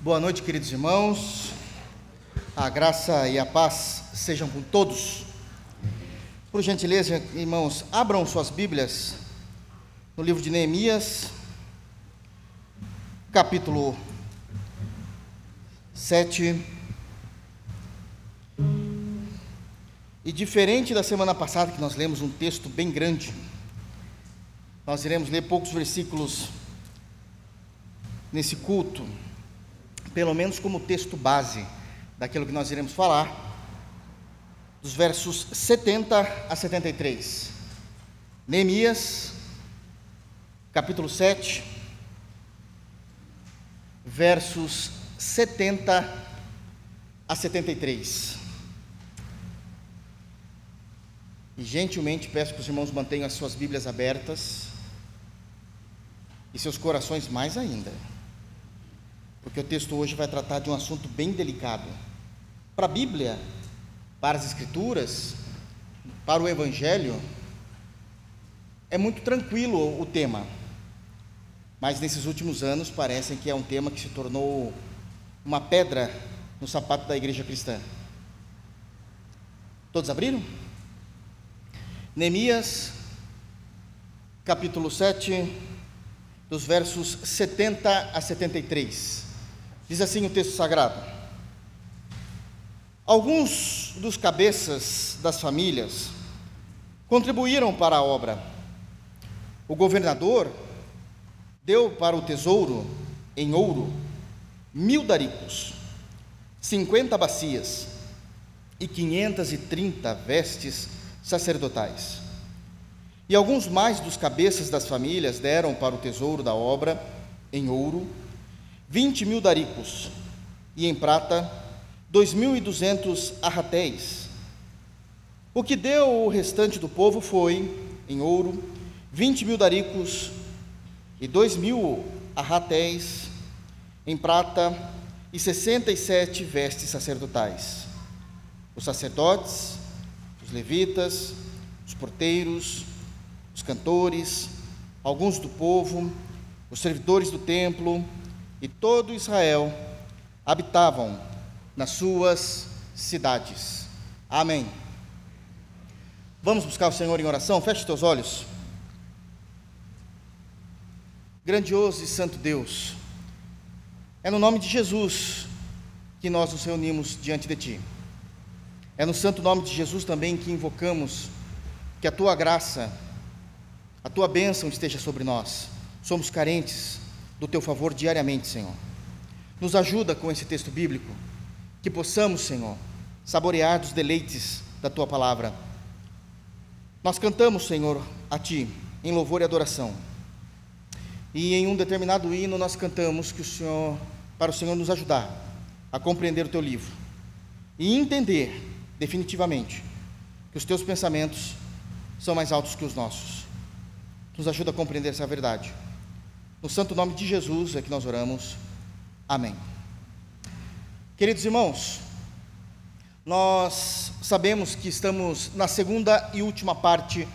Boa noite, queridos irmãos. A graça e a paz sejam com todos. Por gentileza, irmãos, abram suas Bíblias no livro de Neemias, capítulo 7. E diferente da semana passada, que nós lemos um texto bem grande, nós iremos ler poucos versículos nesse culto, pelo menos como texto base daquilo que nós iremos falar, dos versos 70 a 73. Neemias, capítulo 7, versos 70 a 73. E gentilmente peço que os irmãos mantenham as suas Bíblias abertas e seus corações mais ainda porque o texto hoje vai tratar de um assunto bem delicado. Para a Bíblia, para as Escrituras, para o Evangelho, é muito tranquilo o tema, mas nesses últimos anos parece que é um tema que se tornou uma pedra no sapato da igreja cristã. Todos abriram? Neemias, capítulo 7, dos versos 70 a 73. Diz assim o texto sagrado: Alguns dos cabeças das famílias contribuíram para a obra. O governador deu para o tesouro, em ouro, mil daricos, cinquenta bacias e quinhentas e trinta vestes sacerdotais. E alguns mais dos cabeças das famílias deram para o tesouro da obra, em ouro, vinte mil daricos, e em prata, dois mil e duzentos arratéis. O que deu o restante do povo foi, em ouro, vinte mil daricos e dois mil arratéis, em prata, e sessenta e sete vestes sacerdotais. Os sacerdotes, os levitas, os porteiros, os cantores, alguns do povo, os servidores do templo, e todo Israel habitavam nas suas cidades. Amém. Vamos buscar o Senhor em oração? Feche teus olhos. Grandioso e santo Deus, é no nome de Jesus que nós nos reunimos diante de Ti. É no santo nome de Jesus também que invocamos que a Tua graça, a Tua bênção esteja sobre nós. Somos carentes, do teu favor diariamente, Senhor. Nos ajuda com esse texto bíblico, que possamos, Senhor, saborear dos deleites da tua palavra. Nós cantamos, Senhor, a ti, em louvor e adoração. E em um determinado hino nós cantamos que o Senhor, para o Senhor nos ajudar a compreender o teu livro e entender definitivamente que os teus pensamentos são mais altos que os nossos. Nos ajuda a compreender essa verdade. No santo nome de Jesus é que nós oramos. Amém. Queridos irmãos, nós sabemos que estamos na segunda e última parte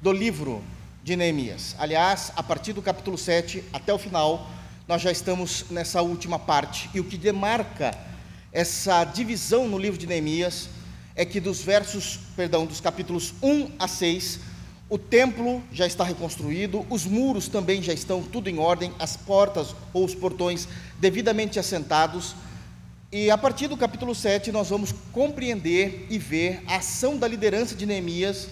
do livro de Neemias. Aliás, a partir do capítulo 7 até o final, nós já estamos nessa última parte. E o que demarca essa divisão no livro de Neemias é que dos versos, perdão, dos capítulos 1 a 6, o templo já está reconstruído, os muros também já estão tudo em ordem, as portas ou os portões devidamente assentados. E a partir do capítulo 7, nós vamos compreender e ver a ação da liderança de Neemias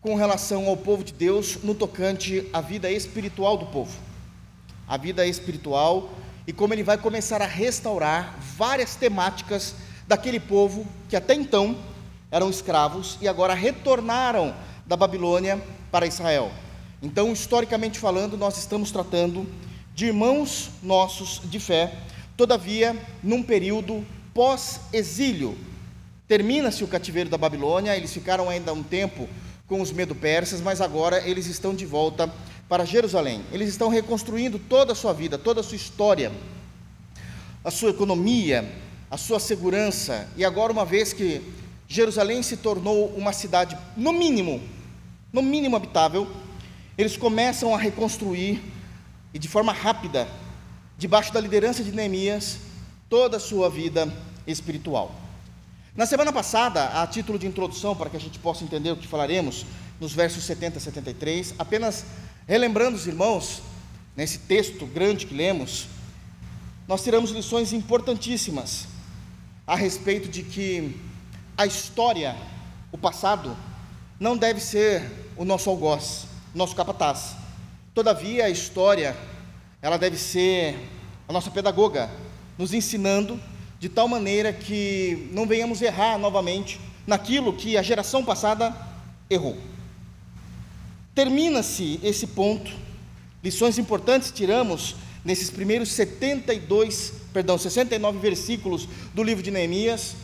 com relação ao povo de Deus no tocante à vida espiritual do povo. A vida espiritual e como ele vai começar a restaurar várias temáticas daquele povo que até então eram escravos e agora retornaram da Babilônia para Israel. Então, historicamente falando, nós estamos tratando de irmãos nossos de fé, todavia, num período pós-exílio. Termina-se o cativeiro da Babilônia, eles ficaram ainda um tempo com os medo-persas, mas agora eles estão de volta para Jerusalém. Eles estão reconstruindo toda a sua vida, toda a sua história, a sua economia, a sua segurança. E agora, uma vez que Jerusalém se tornou uma cidade, no mínimo, no mínimo habitável, eles começam a reconstruir, e de forma rápida, debaixo da liderança de Neemias, toda a sua vida espiritual. Na semana passada, a título de introdução, para que a gente possa entender o que falaremos, nos versos 70 a 73, apenas relembrando os irmãos, nesse texto grande que lemos, nós tiramos lições importantíssimas a respeito de que a história, o passado, não deve ser o nosso algoz, nosso capataz. Todavia, a história, ela deve ser a nossa pedagoga, nos ensinando de tal maneira que não venhamos errar novamente naquilo que a geração passada errou. Termina-se esse ponto, lições importantes tiramos nesses primeiros 72, perdão, 69 versículos do livro de Neemias,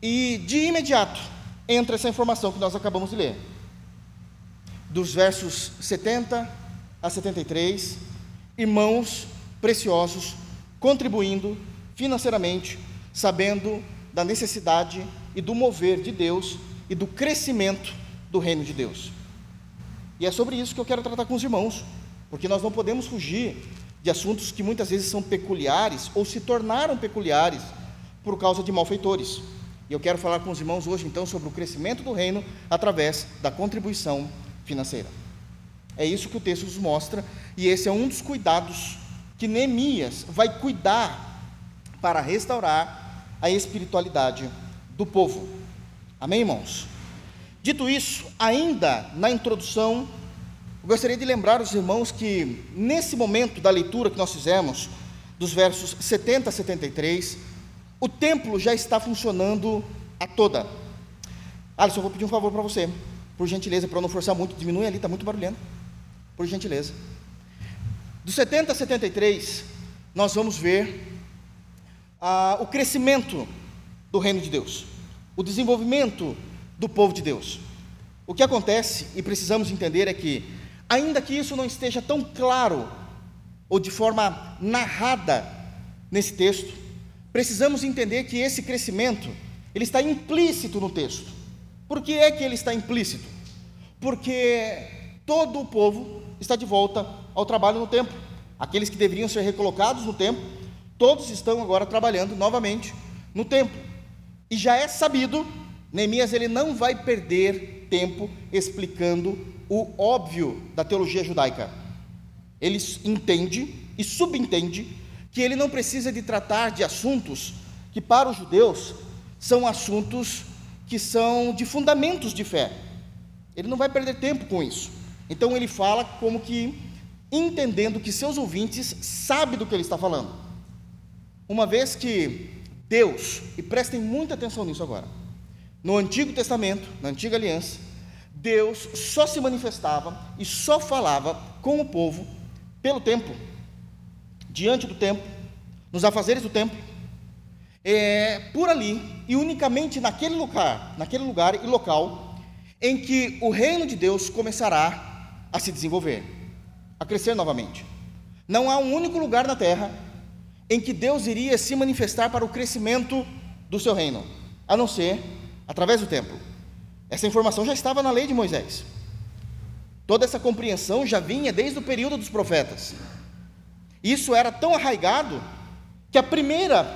e de imediato entra essa informação que nós acabamos de ler. Dos versos 70 a 73, irmãos preciosos contribuindo financeiramente, sabendo da necessidade e do mover de Deus e do crescimento do reino de Deus. E é sobre isso que eu quero tratar com os irmãos, porque nós não podemos fugir de assuntos que muitas vezes são peculiares ou se tornaram peculiares por causa de malfeitores. E eu quero falar com os irmãos hoje então sobre o crescimento do reino através da contribuição financeira. É isso que o texto nos mostra, e esse é um dos cuidados que Neemias vai cuidar para restaurar a espiritualidade do povo. Amém, irmãos? Dito isso, ainda na introdução, eu gostaria de lembrar os irmãos que, nesse momento da leitura que nós fizemos, dos versos 70 a 73, o templo já está funcionando a toda. Alisson, eu vou pedir um favor para você, por gentileza, para não forçar muito, diminui ali, está muito barulhento, por gentileza. Dos 70 a 73, nós vamos ver ah, o crescimento do reino de Deus, o desenvolvimento do povo de Deus. O que acontece, e precisamos entender, é que, ainda que isso não esteja tão claro ou de forma narrada nesse texto, precisamos entender que esse crescimento ele está implícito no texto. Por que é que ele está implícito? Porque todo o povo está de volta ao trabalho no templo. Aqueles que deveriam ser recolocados no templo todos estão agora trabalhando novamente no templo. E já é sabido, Neemias ele não vai perder tempo explicando o óbvio da teologia judaica. Ele entende e subentende que ele não precisa de tratar de assuntos que para os judeus são assuntos que são de fundamentos de fé. Ele não vai perder tempo com isso. Então ele fala como que entendendo que seus ouvintes sabem do que ele está falando. Uma vez que Deus, e prestem muita atenção nisso agora, no Antigo Testamento, na Antiga Aliança, Deus só se manifestava e só falava com o povo pelo templo, diante do templo, nos afazeres do templo, é, por ali e unicamente naquele lugar, naquele lugar e local em que o reino de Deus começará a se desenvolver, a crescer novamente. Não há um único lugar na terra em que Deus iria se manifestar para o crescimento do seu reino, a não ser através do templo. Essa informação já estava na lei de Moisés. Toda essa compreensão já vinha desde o período dos profetas. Isso era tão arraigado que a primeira,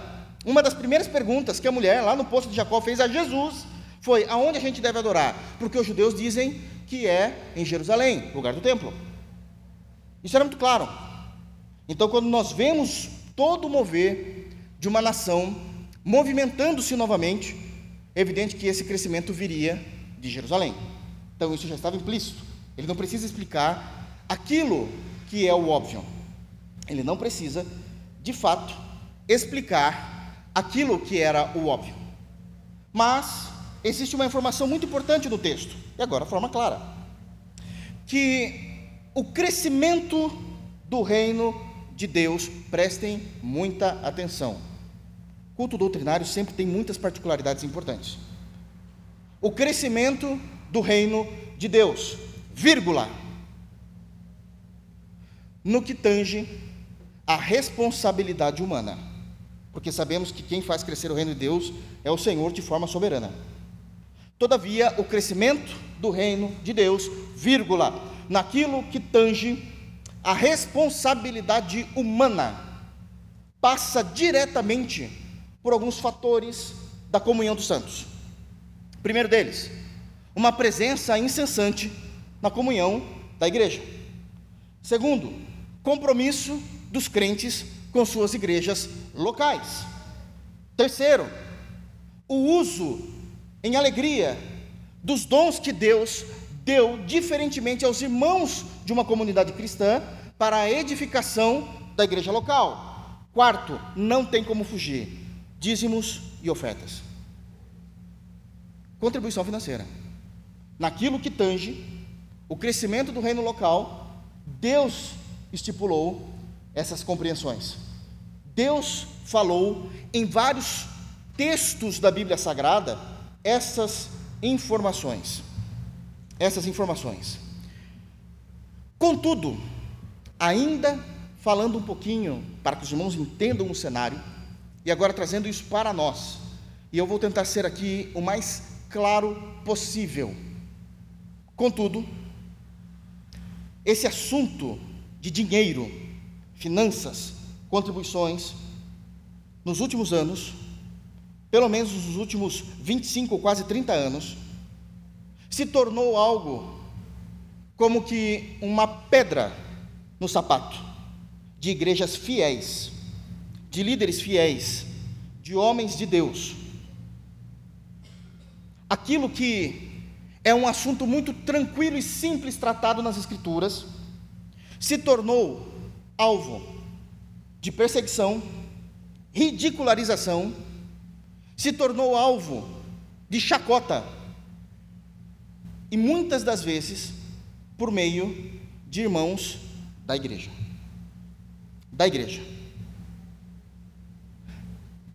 uma das primeiras perguntas que a mulher lá no poço de Jacó fez a Jesus foi: aonde a gente deve adorar? Porque os judeus dizem que é em Jerusalém, lugar do templo. Isso era muito claro. Então, quando nós vemos todo o mover de uma nação movimentando-se novamente, é evidente que esse crescimento viria de Jerusalém. Então isso já estava implícito. Ele não precisa explicar aquilo que é o óbvio. Ele não precisa, de fato, explicar aquilo que era o óbvio. Mas existe uma informação muito importante no texto, e agora de forma clara, que o crescimento do reino de Deus, prestem muita atenção. Culto doutrinário sempre tem muitas particularidades importantes. O crescimento do reino de Deus, vírgula, no que tange a responsabilidade humana. Porque sabemos que quem faz crescer o reino de Deus é o Senhor de forma soberana. Todavia, o crescimento do reino de Deus, vírgula, naquilo que tange a responsabilidade humana passa diretamente por alguns fatores da comunhão dos santos. Primeiro deles, uma presença incessante na comunhão da igreja. Segundo, compromisso dos crentes com suas igrejas locais. Terceiro, o uso em alegria dos dons que Deus deu diferentemente aos irmãos de uma comunidade cristã para a edificação da igreja local. Quarto, não tem como fugir: dízimos e ofertas. Contribuição financeira. Naquilo que tange o crescimento do reino local, Deus estipulou essas compreensões. Deus falou em vários textos da Bíblia Sagrada essas informações. Essas informações. Contudo, ainda falando um pouquinho para que os irmãos entendam o cenário, e agora trazendo isso para nós, e eu vou tentar ser aqui o mais claro possível. Contudo, esse assunto de dinheiro, finanças, contribuições, nos últimos anos, pelo menos nos últimos 25 ou quase 30 anos, se tornou algo como que uma pedra no sapato de igrejas fiéis, de líderes fiéis, de homens de Deus. Aquilo que é um assunto muito tranquilo e simples tratado nas Escrituras, se tornou alvo de perseguição, ridicularização, se tornou alvo de chacota, e muitas das vezes por meio de irmãos da igreja. Da igreja.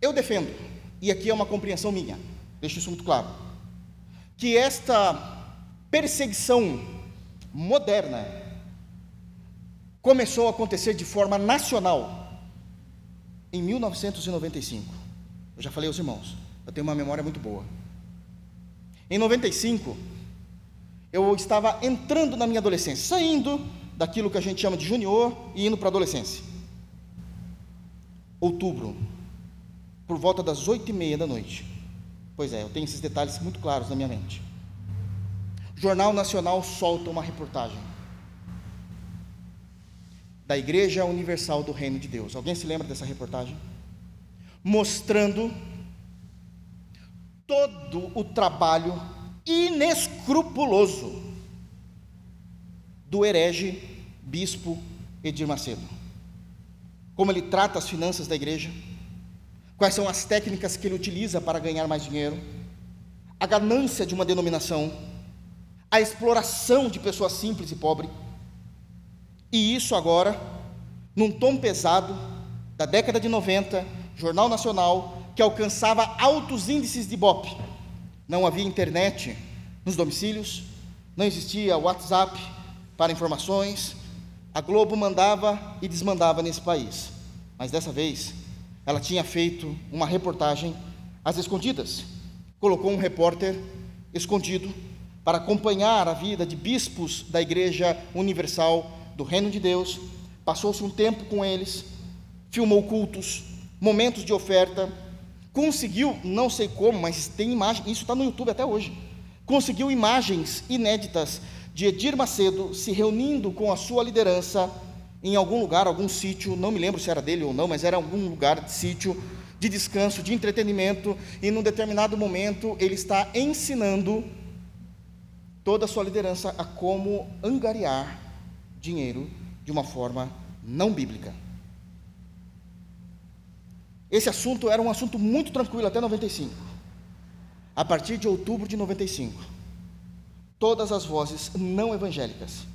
Eu defendo, e aqui é uma compreensão minha, deixo isso muito claro, que esta perseguição moderna começou a acontecer de forma nacional em 1995. Eu já falei aos irmãos, eu tenho uma memória muito boa. Em 95, eu estava entrando na minha adolescência, saindo daquilo que a gente chama de junior e indo para a adolescência. Outubro, por volta das oito e meia da noite. Pois é, eu tenho esses detalhes muito claros na minha mente. Jornal Nacional solta uma reportagem da Igreja Universal do Reino de Deus. Alguém se lembra dessa reportagem? Mostrando todo o trabalho inescrupuloso do herege bispo Edir Macedo. Como ele trata as finanças da igreja, quais são as técnicas que ele utiliza para ganhar mais dinheiro, a ganância de uma denominação, a exploração de pessoas simples e pobres. E isso agora, num tom pesado, da década de 90, Jornal Nacional, que alcançava altos índices de BOP não havia internet nos domicílios, não existia WhatsApp para informações. A Globo mandava e desmandava nesse país. Mas dessa vez, ela tinha feito uma reportagem às escondidas. Colocou um repórter escondido para acompanhar a vida de bispos da Igreja Universal do Reino de Deus. Passou-se um tempo com eles, filmou cultos, momentos de oferta, conseguiu, não sei como, mas tem imagem, isso está no YouTube até hoje. Conseguiu imagens inéditas de Edir Macedo se reunindo com a sua liderança em algum lugar, algum sítio, não me lembro se era dele ou não, mas era algum lugar de sítio de descanso, de entretenimento, e num determinado momento ele está ensinando toda a sua liderança a como angariar dinheiro de uma forma não bíblica. Esse assunto era um assunto muito tranquilo até 95. A partir de outubro de 95, todas as vozes não evangélicas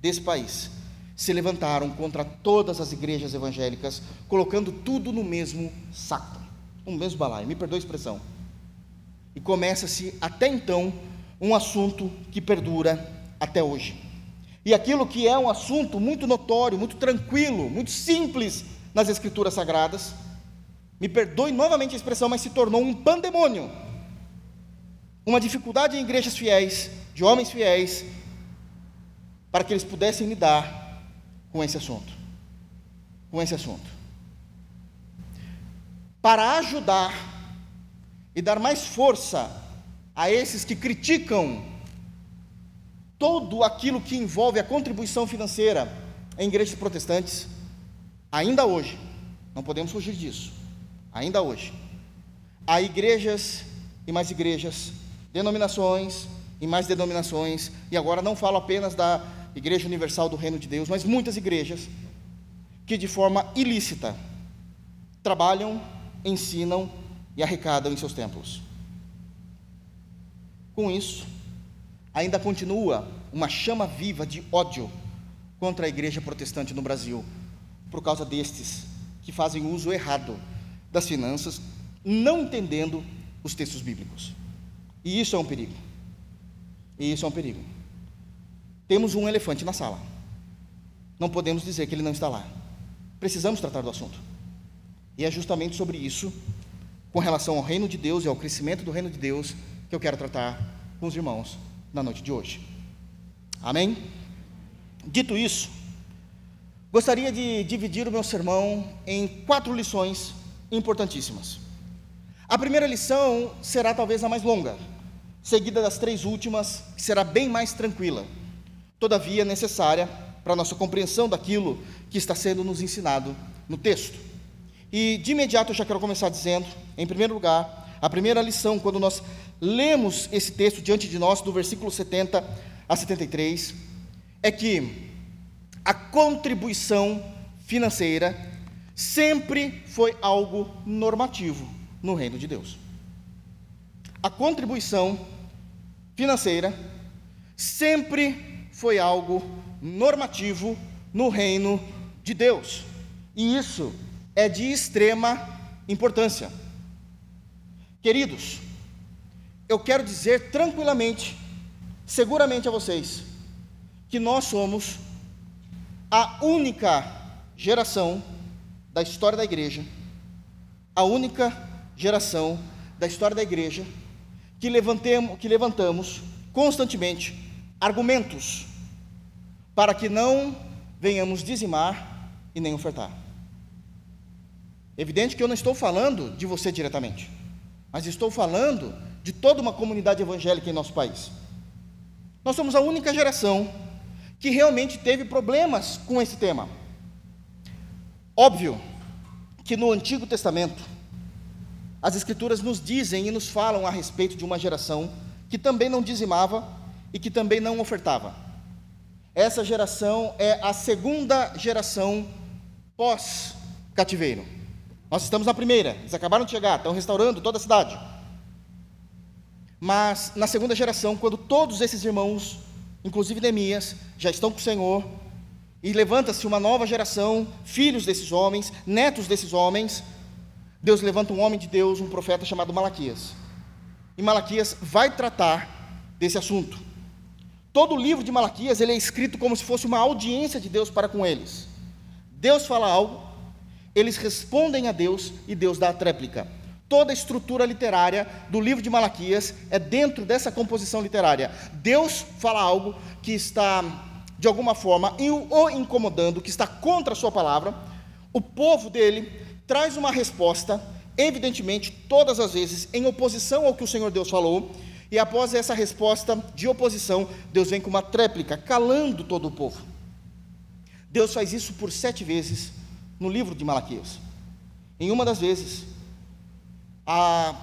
desse país se levantaram contra todas as igrejas evangélicas, colocando tudo no mesmo saco, no mesmo balaio. Me perdoe a expressão. E começa-se até então um assunto que perdura até hoje. E aquilo que é um assunto muito notório, muito tranquilo, muito simples nas escrituras sagradas, me perdoe novamente a expressão, mas se tornou um pandemônio. Uma dificuldade em igrejas fiéis, de homens fiéis, para que eles pudessem lidar com esse assunto. Com esse assunto. para ajudar e dar mais força a esses que criticam todo aquilo que envolve a contribuição financeira em igrejas protestantes, ainda hoje, não podemos fugir disso, ainda hoje, há igrejas e mais igrejas, denominações e mais denominações, e agora não falo apenas da Igreja Universal do Reino de Deus, mas muitas igrejas que de forma ilícita trabalham, ensinam e arrecadam em seus templos. Com isso, ainda continua uma chama viva de ódio contra a igreja protestante no Brasil, por causa destes que fazem uso errado das finanças, não entendendo os textos bíblicos. E isso é um perigo. E isso é um perigo. Temos um elefante na sala. Não podemos dizer que ele não está lá. Precisamos tratar do assunto. E é justamente sobre isso, com relação ao reino de Deus e ao crescimento do reino de Deus, que eu quero tratar com os irmãos na noite de hoje. Amém? Dito isso, gostaria de dividir o meu sermão em quatro lições importantíssimas. A primeira lição será talvez a mais longa, seguida das três últimas, que será bem mais tranquila, todavia necessária para a nossa compreensão daquilo que está sendo nos ensinado no texto. E de imediato eu já quero começar dizendo, em primeiro lugar, a primeira lição, quando nós lemos esse texto diante de nós, do versículo 70 a 73, é que a contribuição financeira sempre foi algo normativo no reino de Deus. A contribuição financeira sempre foi algo normativo no reino de Deus. E isso é de extrema importância. Queridos, eu quero dizer tranquilamente, seguramente a vocês, que nós somos a única geração da história da igreja, a única geração da história da igreja que, levantemos, que levantamos constantemente argumentos para que não venhamos dizimar e nem ofertar. Evidente que eu não estou falando de você diretamente, mas estou falando de toda uma comunidade evangélica em nosso país. Nós somos a única geração que realmente teve problemas com esse tema. Óbvio que no Antigo Testamento, as Escrituras nos dizem e nos falam a respeito de uma geração que também não dizimava e que também não ofertava. Essa geração é a segunda geração pós-cativeiro. Nós estamos na primeira, eles acabaram de chegar, estão restaurando toda a cidade. Mas na segunda geração, quando todos esses irmãos inclusive Neemias, já estão com o Senhor, e levanta-se uma nova geração, filhos desses homens, netos desses homens. Deus levanta um homem de Deus, um profeta chamado Malaquias. E Malaquias vai tratar desse assunto. Todo o livro de Malaquias ele é escrito como se fosse uma audiência de Deus para com eles. Deus fala algo, eles respondem a Deus e Deus dá a tréplica. Toda a estrutura literária do livro de Malaquias é dentro dessa composição literária. Deus fala algo que está, de alguma forma, o incomodando, que está contra a sua palavra. O povo dele traz uma resposta, evidentemente, todas as vezes, em oposição ao que o Senhor Deus falou. E após essa resposta de oposição, Deus vem com uma tréplica, calando todo o povo. Deus faz isso por sete vezes no livro de Malaquias. Em uma das vezes, a,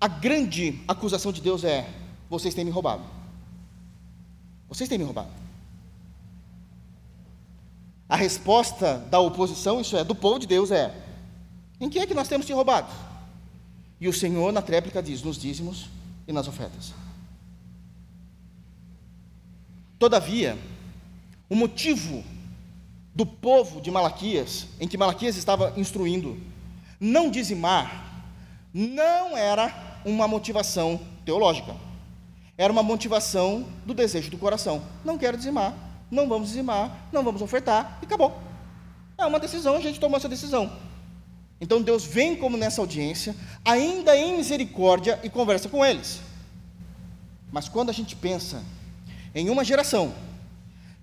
a grande acusação de Deus é: vocês têm me roubado. Vocês têm me roubado. A resposta da oposição, isso é, do povo de Deus, é: em que é que nós temos te roubado? E o Senhor, na tréplica, diz: nos dízimos e nas ofertas. Todavia, o motivo do povo de Malaquias, em que Malaquias estava instruindo, não dizimar não era uma motivação teológica. Era uma motivação do desejo do coração. Não quero dizimar, não vamos dizimar, não vamos ofertar e acabou. É uma decisão, a gente tomou essa decisão. Então Deus vem como nessa audiência, ainda em misericórdia e conversa com eles. Mas quando a gente pensa em uma geração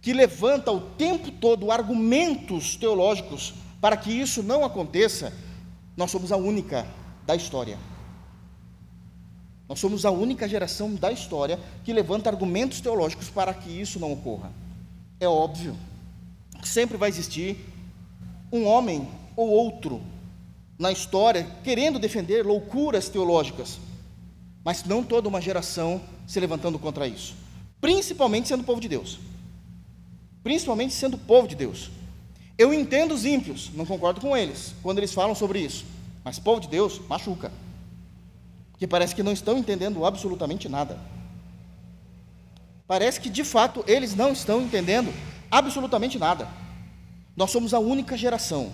que levanta o tempo todo argumentos teológicos para que isso não aconteça, nós somos a única da história. Nós somos a única geração da história que levanta argumentos teológicos para que isso não ocorra. É óbvio que sempre vai existir um homem ou outro na história querendo defender loucuras teológicas, mas não toda uma geração se levantando contra isso, principalmente sendo o povo de Deus. Principalmente sendo povo de Deus. Eu entendo os ímpios, não concordo com eles, quando eles falam sobre isso, mas povo de Deus machuca, que parece que não estão entendendo absolutamente nada. Parece que de fato eles não estão entendendo absolutamente nada. Nós somos a única geração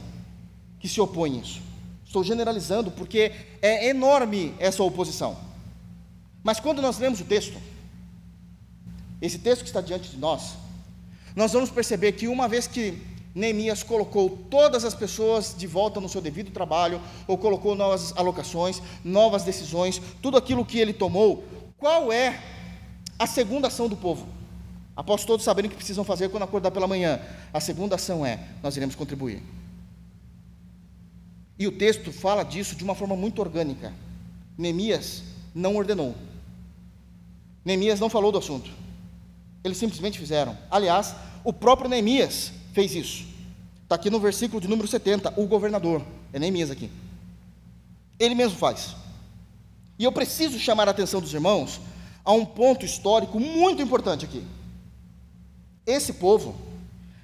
que se opõe a isso. Estou generalizando porque é enorme essa oposição. Mas quando nós lemos o texto, esse texto que está diante de nós, nós vamos perceber que uma vez que Neemias colocou todas as pessoas de volta no seu devido trabalho, ou colocou novas alocações, novas decisões, tudo aquilo que ele tomou, qual é a segunda ação do povo? Após todos saberem o que precisam fazer quando acordar pela manhã, a segunda ação é: nós iremos contribuir. E o texto fala disso de uma forma muito orgânica. Neemias não ordenou. Neemias não falou do assunto. Eles simplesmente fizeram. Aliás, o próprio Neemias fez isso. Está aqui no versículo de número 70, o governador. É Neemias aqui. Ele mesmo faz. E eu preciso chamar a atenção dos irmãos a um ponto histórico muito importante aqui. Esse povo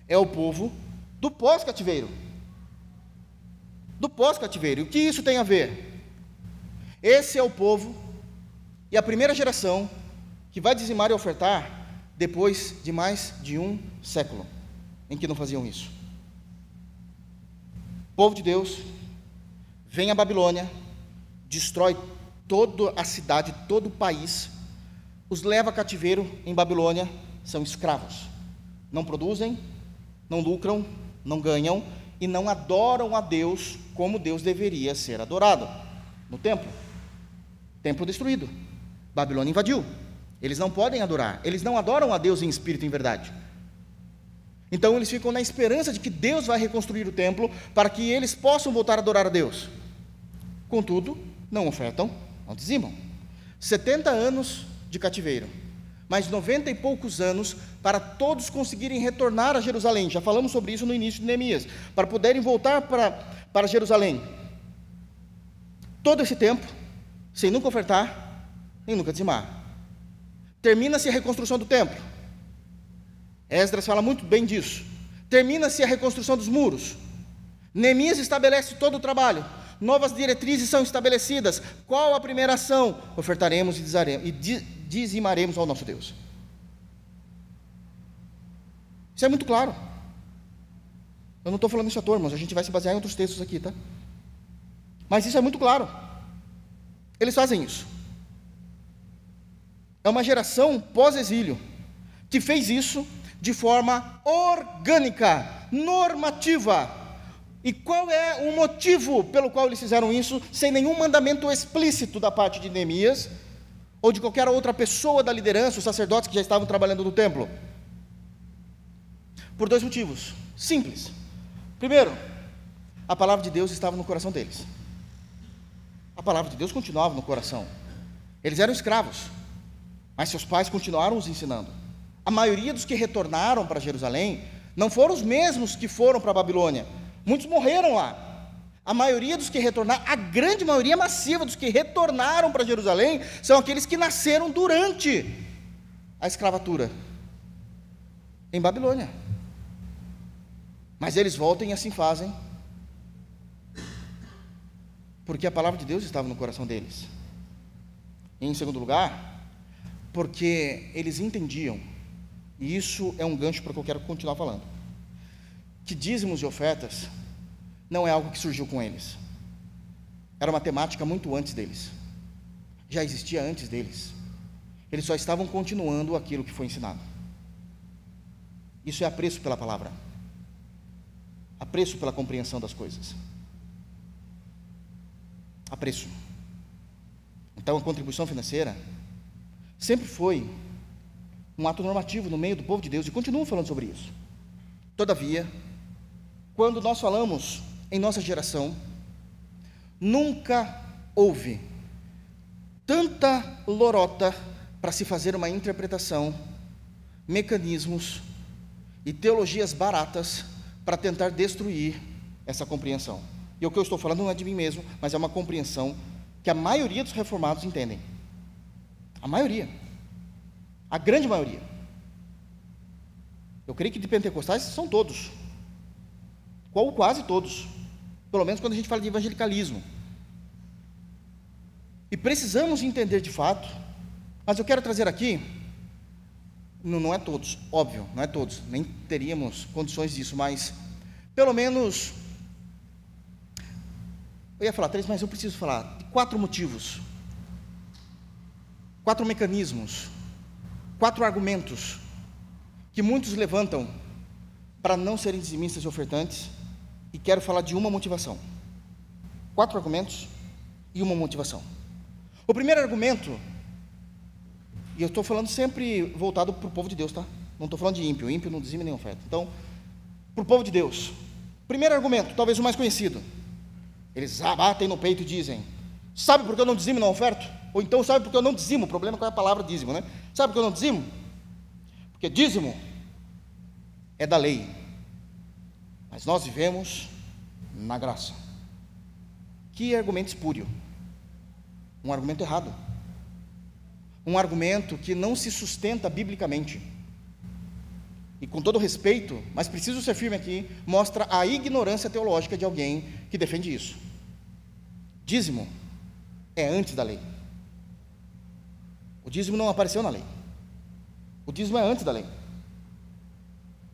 é o povo do pós-cativeiro do pós-cativeiro. O que isso tem a ver? Esse é o povo e a primeira geração que vai dizimar e ofertar depois de mais de um século em que não faziam isso. O povo de Deus vem à Babilônia, destrói toda a cidade, todo o país, os leva a cativeiro em Babilônia, são escravos. Não produzem, não lucram, não ganham e não adoram a Deus como Deus deveria ser adorado no templo. Templo destruído. Babilônia invadiu. Eles não podem adorar. Eles não adoram a Deus em espírito e em verdade. Então eles ficam na esperança de que Deus vai reconstruir o templo para que eles possam voltar a adorar a Deus. Contudo, não ofertam, não dizimam. 70 anos de cativeiro, mais 90 e poucos anos para todos conseguirem retornar a Jerusalém. Já falamos sobre isso no início de Neemias, para poderem voltar para para Jerusalém. Todo esse tempo, sem nunca ofertar, nem nunca dizimar. Termina-se a reconstrução do templo. Esdras fala muito bem disso. Termina-se a reconstrução dos muros. Neemias estabelece todo o trabalho. Novas diretrizes são estabelecidas. Qual a primeira ação? Ofertaremos e dizimaremos ao nosso Deus. Isso é muito claro. Eu não estou falando isso à toa, irmãos, a gente vai se basear em outros textos aqui, tá? Mas isso é muito claro. Eles fazem isso. É uma geração pós-exílio que fez isso de forma orgânica, normativa. E qual é o motivo pelo qual eles fizeram isso, sem nenhum mandamento explícito da parte de Neemias, ou de qualquer outra pessoa da liderança, os sacerdotes que já estavam trabalhando no templo? Por dois motivos simples. Primeiro, a palavra de Deus estava no coração deles. A palavra de Deus continuava no coração. Eles eram escravos, mas seus pais continuaram os ensinando. A maioria dos que retornaram para Jerusalém não foram os mesmos que foram para a Babilônia. Muitos morreram lá. A maioria dos que retornaram, a grande maioria massiva dos que retornaram para Jerusalém, são aqueles que nasceram durante a escravatura em Babilônia. Mas eles voltam e assim fazem, porque a palavra de Deus estava no coração deles. E, em segundo lugar, porque eles entendiam, e isso é um gancho para que eu quero continuar falando, que dízimos e ofertas não é algo que surgiu com eles. Era uma temática muito antes deles. Já existia antes deles. Eles só estavam continuando aquilo que foi ensinado. Isso é apreço pela palavra apreço pela compreensão das coisas. Apreço. Então, a contribuição financeira sempre foi um ato normativo no meio do povo de Deus e continuam falando sobre isso. Todavia, quando nós falamos em nossa geração, Nunca houve tanta lorota para se fazer uma interpretação, mecanismos e teologias baratas para tentar destruir essa compreensão. E o que eu estou falando não é de mim mesmo, mas é uma compreensão que a maioria dos reformados entendem. A maioria. A grande maioria. Eu creio que de pentecostais são todos. Ou quase todos. Pelo menos quando a gente fala de evangelicalismo. E precisamos entender de fato, mas eu quero trazer aqui, não, não é todos, óbvio, não é todos, nem teríamos condições disso, mas pelo menos eu ia falar três, mas eu preciso falar quatro motivos, quatro mecanismos, quatro argumentos que muitos levantam para não serem dizimistas e ofertantes, e quero falar de uma motivação. Quatro argumentos e uma motivação. O primeiro argumento, e eu estou falando sempre voltado para o povo de Deus, tá? Não estou falando de ímpio, ímpio não dizime nem oferta. Então, para o povo de Deus. Primeiro argumento, talvez o mais conhecido. Eles batem no peito e dizem: Sabe por que eu não dizimo e não oferto? Ou então, sabe por que eu não dizimo? O problema é com a palavra dízimo, né? Sabe por que eu não dizimo? Porque dízimo é da lei, mas nós vivemos na graça. Que argumento espúrio. Um argumento errado. Um argumento que não se sustenta biblicamente. E com todo respeito, mas preciso ser firme aqui, mostra a ignorância teológica de alguém que defende isso. Dízimo é antes da lei. O dízimo não apareceu na lei. O dízimo é antes da lei.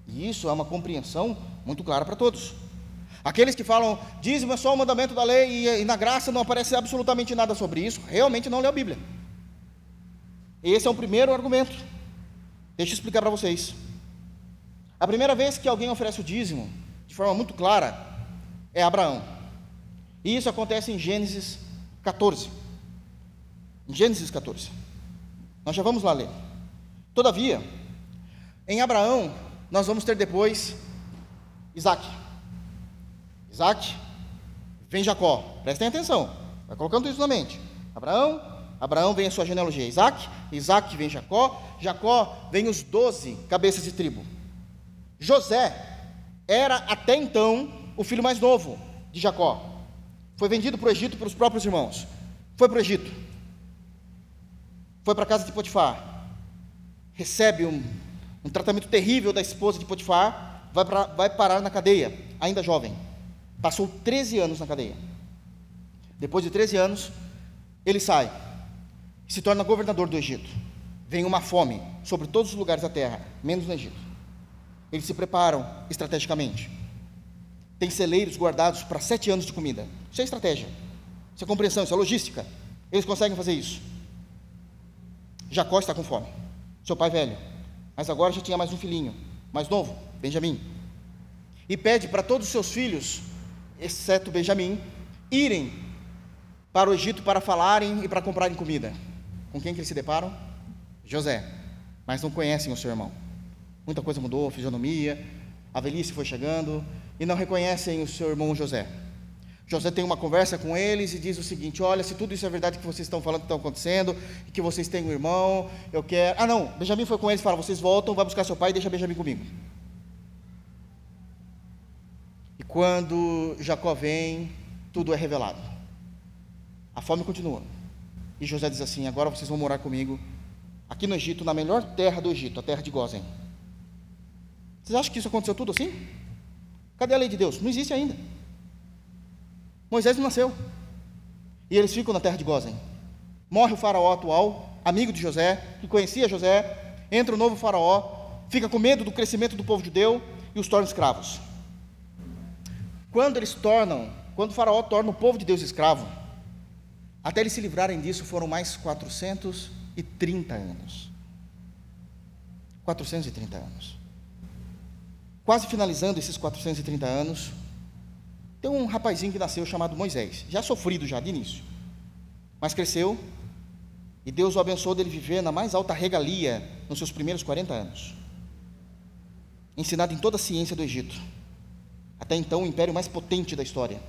E isso é uma compreensão muito clara para todos. Aqueles que falam dízimo é só o mandamento da lei e, e, na graça não aparece absolutamente nada sobre isso, realmente não lê a Bíblia. Esse é o primeiro argumento. Deixa eu explicar para vocês. A primeira vez que alguém oferece o dízimo, de forma muito clara, é Abraão. E isso acontece em Gênesis 14. Em Gênesis 14. Nós já vamos lá ler. Todavia, em Abraão, nós vamos ter depois Isaac. Isaac, vem Jacó. Prestem atenção, vai colocando isso na mente. Abraão, Abraão vem a sua genealogia. Isaac, Isaac vem Jacó, Jacó vem os doze cabeças de tribo. José era até então o filho mais novo de Jacó. Foi vendido para o Egito pelos próprios irmãos. Foi para o Egito. Foi para a casa de Potifar. Recebe um, um tratamento terrível da esposa de Potifar. Vai, pra, vai parar na cadeia, ainda jovem. Passou 13 anos na cadeia. Depois de 13 anos, ele sai se torna governador do Egito. Vem uma fome sobre todos os lugares da terra, menos no Egito. Eles se preparam estrategicamente. Tem celeiros guardados para sete anos de comida. Isso é estratégia. Isso é compreensão, isso é logística. Eles conseguem fazer isso. Jacó está com fome. Seu pai velho. Mas agora já tinha mais um filhinho, mais novo, Benjamim. E pede para todos os seus filhos, exceto Benjamim, irem para o Egito para falarem e para comprarem comida. Com quem que eles se deparam? José. Mas não conhecem o seu irmão. Muita coisa mudou, a fisionomia, a velhice foi chegando e não reconhecem o seu irmão José. José tem uma conversa com eles e diz o seguinte: Olha, se tudo isso é verdade que vocês estão falando que está acontecendo, que vocês têm um irmão, eu quero. Ah, não, Benjamim foi com eles e fala: Vocês voltam, vai buscar seu pai e deixa Benjamim comigo. E quando Jacó vem, tudo é revelado. A fome continua. E José diz assim: Agora vocês vão morar comigo, aqui no Egito, na melhor terra do Egito, a terra de Gozen. Vocês acham que isso aconteceu tudo assim? Cadê a lei de Deus? Não existe ainda. Moisés não nasceu. E eles ficam na terra de Gozen. Morre o faraó atual, amigo de José, que conhecia José. Entra o novo faraó, fica com medo do crescimento do povo judeu e os torna escravos. Quando eles tornam, quando o faraó torna o povo de Deus escravo, até eles se livrarem disso foram mais 430 anos. 430 anos. Quase finalizando esses 430 anos, tem um rapazinho que nasceu chamado Moisés, já sofrido já de início, mas cresceu e Deus o abençoou dele viver na mais alta regalia nos seus primeiros 40 anos. Ensinado em toda a ciência do Egito, até então o império mais potente da história.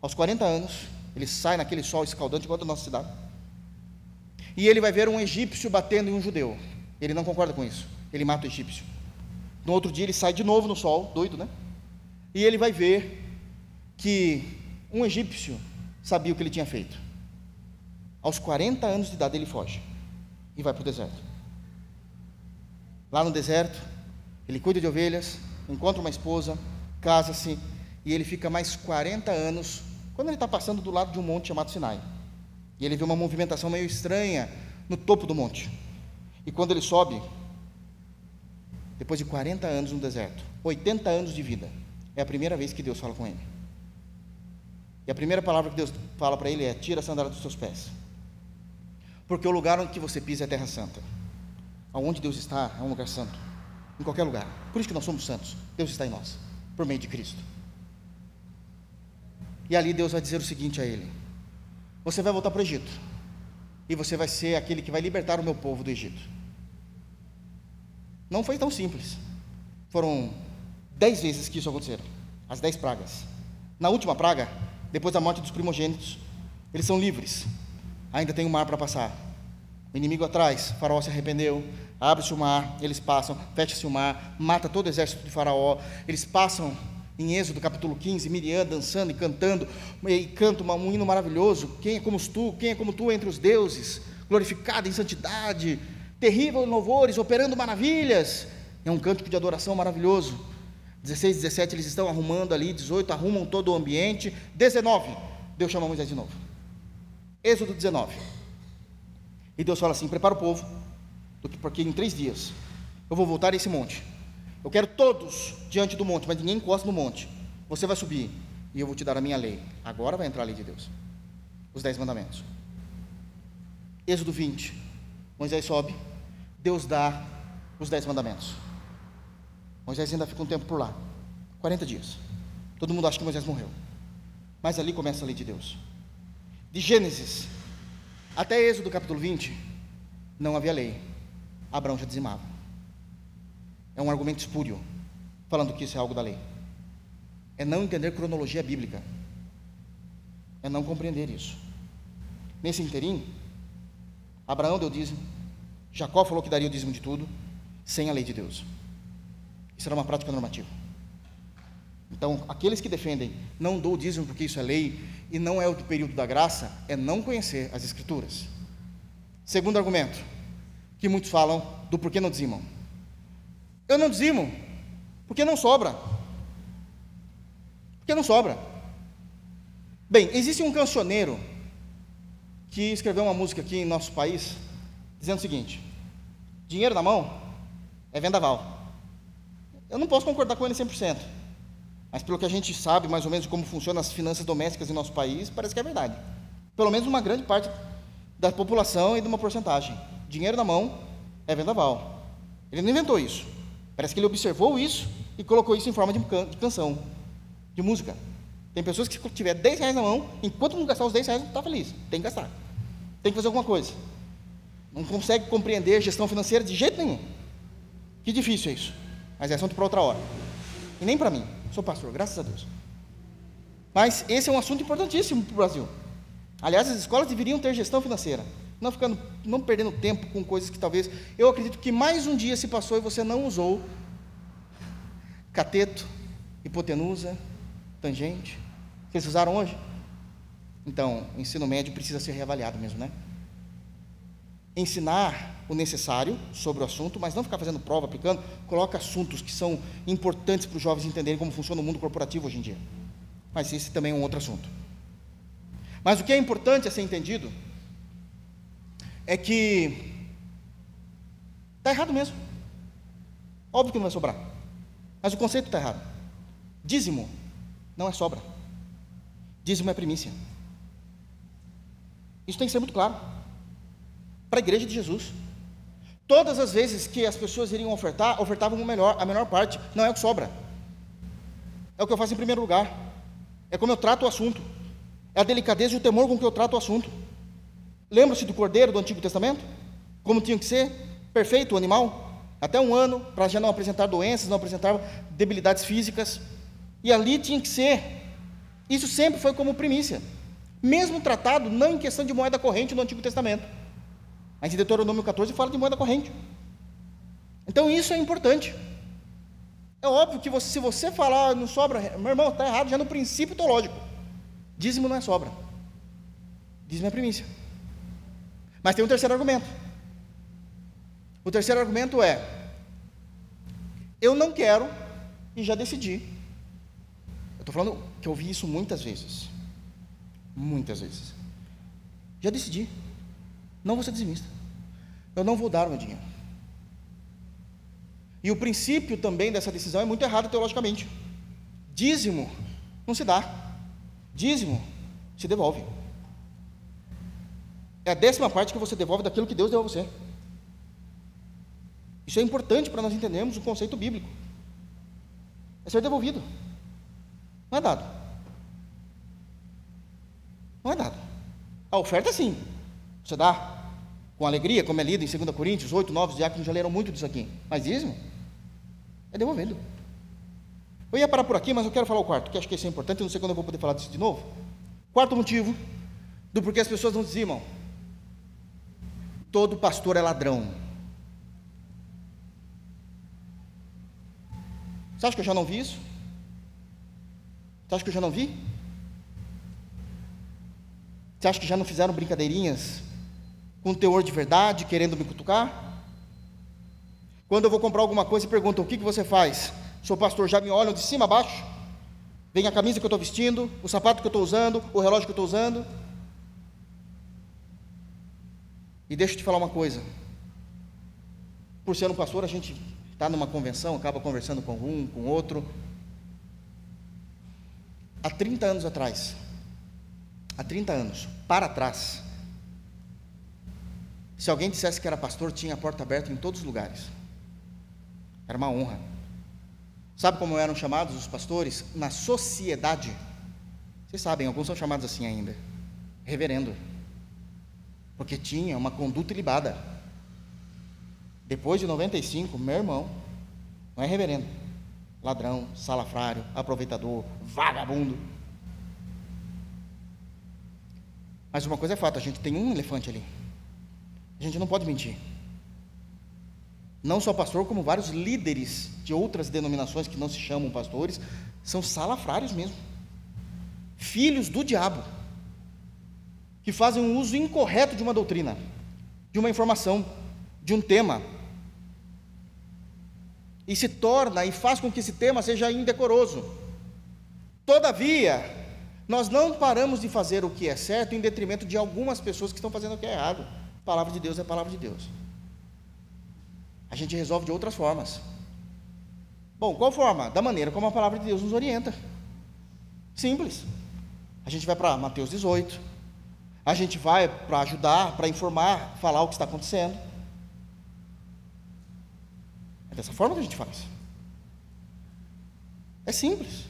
Aos 40 anos, ele sai naquele sol escaldante igual da nossa cidade. E ele vai ver um egípcio batendo em um judeu. Ele não concorda com isso. Ele mata o egípcio. No outro dia ele sai de novo no sol, doido, né? E ele vai ver que um egípcio sabia o que ele tinha feito. Aos 40 anos de idade ele foge e vai para o deserto. Lá no deserto, ele cuida de ovelhas, encontra uma esposa, casa-se e ele fica mais 40 anos quando ele está passando do lado de um monte chamado Sinai. E ele vê uma movimentação meio estranha no topo do monte. E quando ele sobe, depois de 40 anos no deserto, 80 anos de vida, é a primeira vez que Deus fala com ele. E a primeira palavra que Deus fala para ele é: tira a sandália dos seus pés. Porque o lugar onde você pisa é terra santa. Aonde Deus está é um lugar santo. Em qualquer lugar. Por isso que nós somos santos. Deus está em nós, por meio de Cristo. E ali Deus vai dizer o seguinte a ele: Você vai voltar para o Egito. E você vai ser aquele que vai libertar o meu povo do Egito. Não foi tão simples. Foram dez vezes que isso aconteceu. As dez pragas. Na última praga, depois da morte dos primogênitos, eles são livres. Ainda tem um mar para passar. O inimigo atrás, o faraó se arrependeu, abre-se o mar, eles passam, fecha-se o mar, mata todo o exército de faraó, eles passam em Êxodo capítulo 15, Miriam dançando e cantando, e canta um hino maravilhoso, quem é como tu, quem é como tu entre os deuses, glorificado em santidade, terrível em louvores, operando maravilhas, é um cântico de adoração maravilhoso, 16, 17 eles estão arrumando ali, 18 arrumam todo o ambiente, 19, Deus chama Moisés de novo, Êxodo 19, e Deus fala assim, prepara o povo, porque em três dias, eu vou voltar a esse monte, eu quero todos diante do monte, mas ninguém encosta no monte. Você vai subir e eu vou te dar a minha lei. Agora vai entrar a lei de Deus. Os dez mandamentos. Êxodo 20. Moisés sobe, Deus dá os dez mandamentos. Moisés ainda fica um tempo por lá 40 dias. Todo mundo acha que Moisés morreu. Mas ali começa a lei de Deus. De Gênesis até Êxodo capítulo 20, não havia lei. Abraão já dizimava. É um argumento espúrio, falando que isso é algo da lei. É não entender cronologia bíblica. É não compreender isso. Nesse interim, Abraão deu dízimo, Jacó falou que daria o dízimo de tudo, sem a lei de Deus. Isso era uma prática normativa. Então, aqueles que defendem não dou dízimo porque isso é lei e não é o período da graça, é não conhecer as Escrituras. Segundo argumento, que muitos falam do porquê não dizimam. Eu não dizimo, porque não sobra. Porque não sobra. Bem, existe um cancioneiro que escreveu uma música aqui em nosso país, dizendo o seguinte: dinheiro na mão é vendaval. Eu não posso concordar com ele 100%, mas pelo que a gente sabe mais ou menos como funcionam as finanças domésticas em nosso país, parece que é verdade. Pelo menos uma grande parte da população e de uma porcentagem. Dinheiro na mão é vendaval. Ele não inventou isso. Parece que ele observou isso e colocou isso em forma de canção, de música. Tem pessoas que, se tiver 10 reais na mão, enquanto não gastar os 10 reais, não está feliz. Tem que gastar. Tem que fazer alguma coisa. Não consegue compreender gestão financeira de jeito nenhum. Que difícil é isso. Mas é assunto para outra hora. E nem para mim. Sou pastor, graças a Deus. Mas esse é um assunto importantíssimo para o Brasil. Aliás, as escolas deveriam ter gestão financeira não ficando, não perdendo tempo com coisas que talvez. Eu acredito que mais um dia se passou e você não usou cateto, hipotenusa, tangente. Eles usaram hoje? Então, o ensino médio precisa ser reavaliado mesmo, né? Ensinar o necessário sobre o assunto, mas não ficar fazendo prova, aplicando. Coloca assuntos que são importantes para os jovens entenderem como funciona o mundo corporativo hoje em dia. Mas esse também é um outro assunto. Mas o que é importante a ser entendido é que está errado mesmo. Óbvio que não vai sobrar. Mas o conceito está errado. Dízimo não é sobra. Dízimo é primícia. Isso tem que ser muito claro. Para a igreja de Jesus. Todas as vezes que as pessoas iriam ofertar, ofertavam o melhor, a menor parte, não é o que sobra. É o que eu faço em primeiro lugar. É como eu trato o assunto. É a delicadeza e o temor com que eu trato o assunto. Lembra-se do cordeiro do Antigo Testamento? Como tinha que ser? Perfeito o animal? Até um ano, para já não apresentar doenças, não apresentar debilidades físicas. E ali tinha que ser Isso sempre foi como primícia. Mesmo tratado não em questão de moeda corrente no Antigo Testamento. Mas em Deuteronômio 14 fala de moeda corrente. Então isso é importante. É óbvio que você, se você falar não sobra, meu irmão, está errado já no princípio teológico. Dízimo não é sobra. Dízimo é primícia. Mas tem um terceiro argumento. O terceiro argumento é: eu não quero e já decidi. Eu estou falando que eu ouvi isso muitas vezes. Muitas vezes. Já decidi. Não vou ser dizimista. Eu não vou dar o meu dinheiro. E o princípio também dessa decisão é muito errado teologicamente. Dízimo não se dá. Dízimo se devolve. É a décima parte que você devolve daquilo que Deus deu a você. Isso é importante para nós entendermos o conceito bíblico. É ser devolvido. Não é dado. Não é dado. A oferta sim. Você dá com alegria, como é lido em 2 Coríntios 8, 9, os diáconos já leram muito disso aqui. Mas dízimo é devolvendo. Eu ia parar por aqui, mas eu quero falar o quarto, que acho que isso é importante, não sei quando eu vou poder falar disso de novo. Quarto motivo do porquê as pessoas não dizimam. Todo pastor é ladrão. Você acha que eu já não vi isso? Você acha que eu já não vi? Você acha que já não fizeram brincadeirinhas com teor de verdade, querendo me cutucar? Quando eu vou comprar alguma coisa e perguntam o que, que você faz? Sou pastor, já me olham de cima a baixo? Vem a camisa que eu estou vestindo, o sapato que eu estou usando, o relógio que eu estou usando. E deixa eu te falar uma coisa. Por ser um pastor, a gente está numa convenção, acaba conversando com um, com outro. Há 30 anos atrás, há 30 anos, para trás, se alguém dissesse que era pastor, tinha a porta aberta em todos os lugares. Era uma honra. Sabe como eram chamados os pastores? Na sociedade. Vocês sabem, alguns são chamados assim ainda. Reverendo porque tinha uma conduta ilibada. Depois de 95, meu irmão, não é reverendo, ladrão, salafrário, aproveitador, vagabundo. Mas uma coisa é fato, a gente tem um elefante ali. A gente não pode mentir. Não só pastor, como vários líderes de outras denominações que não se chamam pastores, são salafrários mesmo. Filhos do diabo que fazem um uso incorreto de uma doutrina, de uma informação, de um tema. E se torna e faz com que esse tema seja indecoroso. Todavia, nós não paramos de fazer o que é certo em detrimento de algumas pessoas que estão fazendo o que é errado. Palavra de Deus é palavra de Deus. A gente resolve de outras formas. Bom, qual forma? Da maneira como a palavra de Deus nos orienta. Simples. A gente vai para Mateus 18, a gente vai para ajudar, para informar, falar o que está acontecendo. É dessa forma que a gente faz. É simples.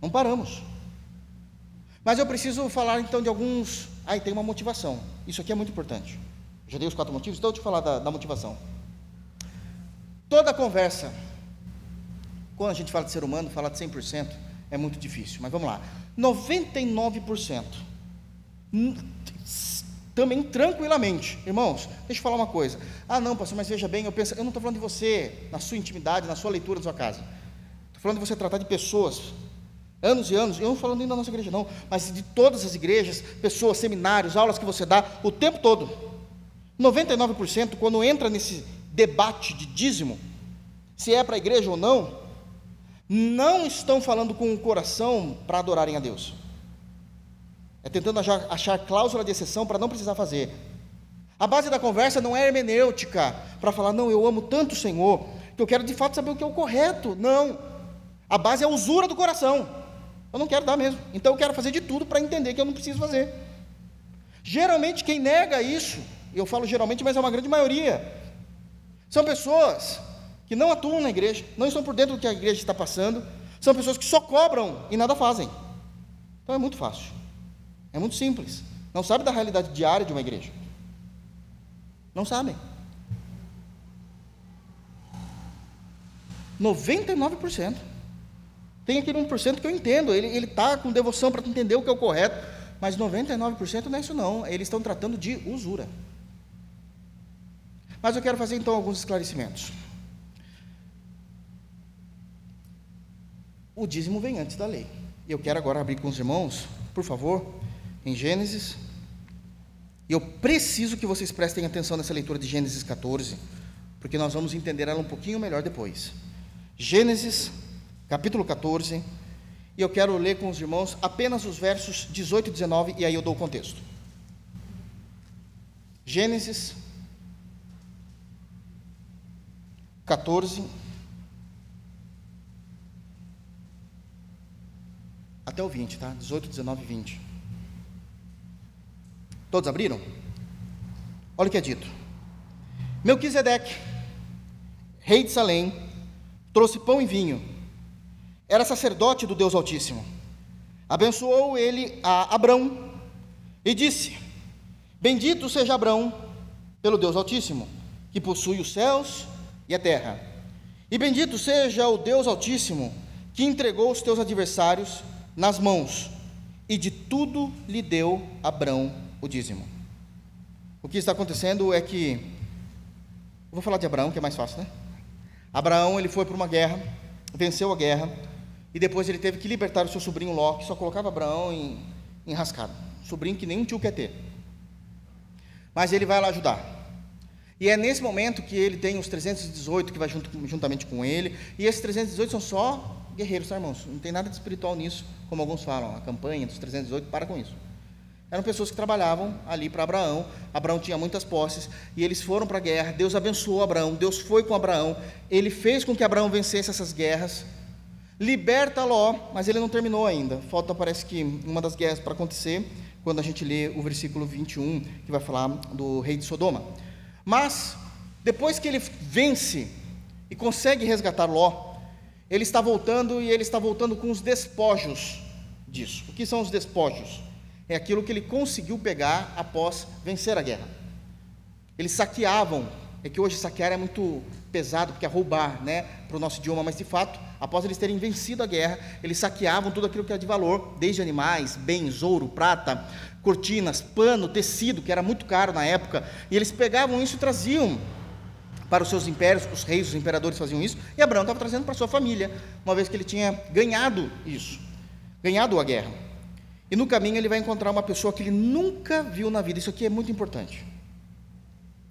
Não paramos. Mas eu preciso falar então de alguns. E tem uma motivação. Isso aqui é muito importante. Já dei os quatro motivos, então eu te falar da, da motivação. Toda conversa, quando a gente fala de ser humano, falar de 100% é muito difícil. Mas vamos lá. 99% também tranquilamente. Irmãos, deixa eu falar uma coisa. Ah, não, pastor, mas veja bem, eu penso, eu não estou falando de você, na sua intimidade, na sua leitura da sua casa. Estou falando de você tratar de pessoas, anos e anos, eu não falando nem da nossa igreja, não, mas de todas as igrejas, pessoas, seminários, aulas que você dá, o tempo todo. 99%, quando entra nesse debate de dízimo, se é para a igreja ou não, não estão falando com o coração para adorarem a Deus. É tentando achar, achar cláusula de exceção para não precisar fazer. A base da conversa não é hermenêutica, para falar, não, eu amo tanto o Senhor, que eu quero de fato saber o que é o correto. Não. A base é a usura do coração. Eu não quero dar mesmo. Então eu quero fazer de tudo para entender que eu não preciso fazer. Geralmente quem nega isso, eu falo geralmente, mas é uma grande maioria, são pessoas que não atuam na igreja, não estão por dentro do que a igreja está passando, são pessoas que só cobram e nada fazem. Então é muito fácil. É muito simples. Não sabe da realidade diária de uma igreja. Não sabem. 99%. Tem aquele 1% que eu entendo, ele está com devoção para entender o que é o correto, mas 99% não é isso não, eles estão tratando de usura. Mas eu quero fazer então alguns esclarecimentos. O dízimo vem antes da lei. Eu quero agora abrir com os irmãos, por favor, em Gênesis. E eu preciso que vocês prestem atenção nessa leitura de Gênesis 14, porque nós vamos entender ela um pouquinho melhor depois. Gênesis capítulo 14, e eu quero ler com os irmãos apenas os versos 18 e 19, e aí eu dou o contexto. Gênesis 14, até o 20, tá? 18, 19 e 20. Todos abriram? Olha o que é dito. Melquisedeque, rei de Salém, trouxe pão e vinho era sacerdote do Deus Altíssimo. Abençoou ele a Abrão e disse: Bendito seja Abrão pelo Deus Altíssimo, que possui os céus e a terra. E bendito seja o Deus Altíssimo, que entregou os teus adversários nas mãos, e de tudo lhe deu Abrão o dízimo. O que está acontecendo é que, vou falar de Abraão, que é mais fácil, né? Abraão ele foi para uma guerra, venceu a guerra, e depois ele teve que libertar o seu sobrinho Ló, que só colocava Abraão em, enrascado. Sobrinho que nem um tio quer ter. Mas ele vai lá ajudar. E é nesse momento que ele tem os 318 que vai junto, juntamente com ele. E esses 318 são só guerreiros, tá, irmãos? Não tem nada de espiritual nisso, como alguns falam. A campanha dos 318 para com isso. Eram pessoas que trabalhavam ali para Abraão. Abraão tinha muitas posses e eles foram para a guerra. Deus abençoou Abraão. Deus foi com Abraão. Ele fez com que Abraão vencesse essas guerras liberta Ló, mas ele não terminou ainda. Falta, parece que, uma das guerras para acontecer, quando a gente lê o versículo 21, que vai falar do rei de Sodoma. Mas, depois que ele vence e consegue resgatar Ló, ele está voltando e ele está voltando com os despojos disso. O que são os despojos? É aquilo que ele conseguiu pegar após vencer a guerra. Eles saqueavam, é que hoje saquear é muito pesado, porque é roubar, né, para o nosso idioma, mas de fato Após eles terem vencido a guerra, eles saqueavam tudo aquilo que era de valor, desde animais, bens, ouro, prata, cortinas, pano, tecido, que era muito caro na época, e eles pegavam isso e traziam para os seus impérios, os reis, os imperadores faziam isso, e Abraão estava trazendo para sua família, uma vez que ele tinha ganhado isso, ganhado a guerra. E no caminho ele vai encontrar uma pessoa que ele nunca viu na vida, isso aqui é muito importante.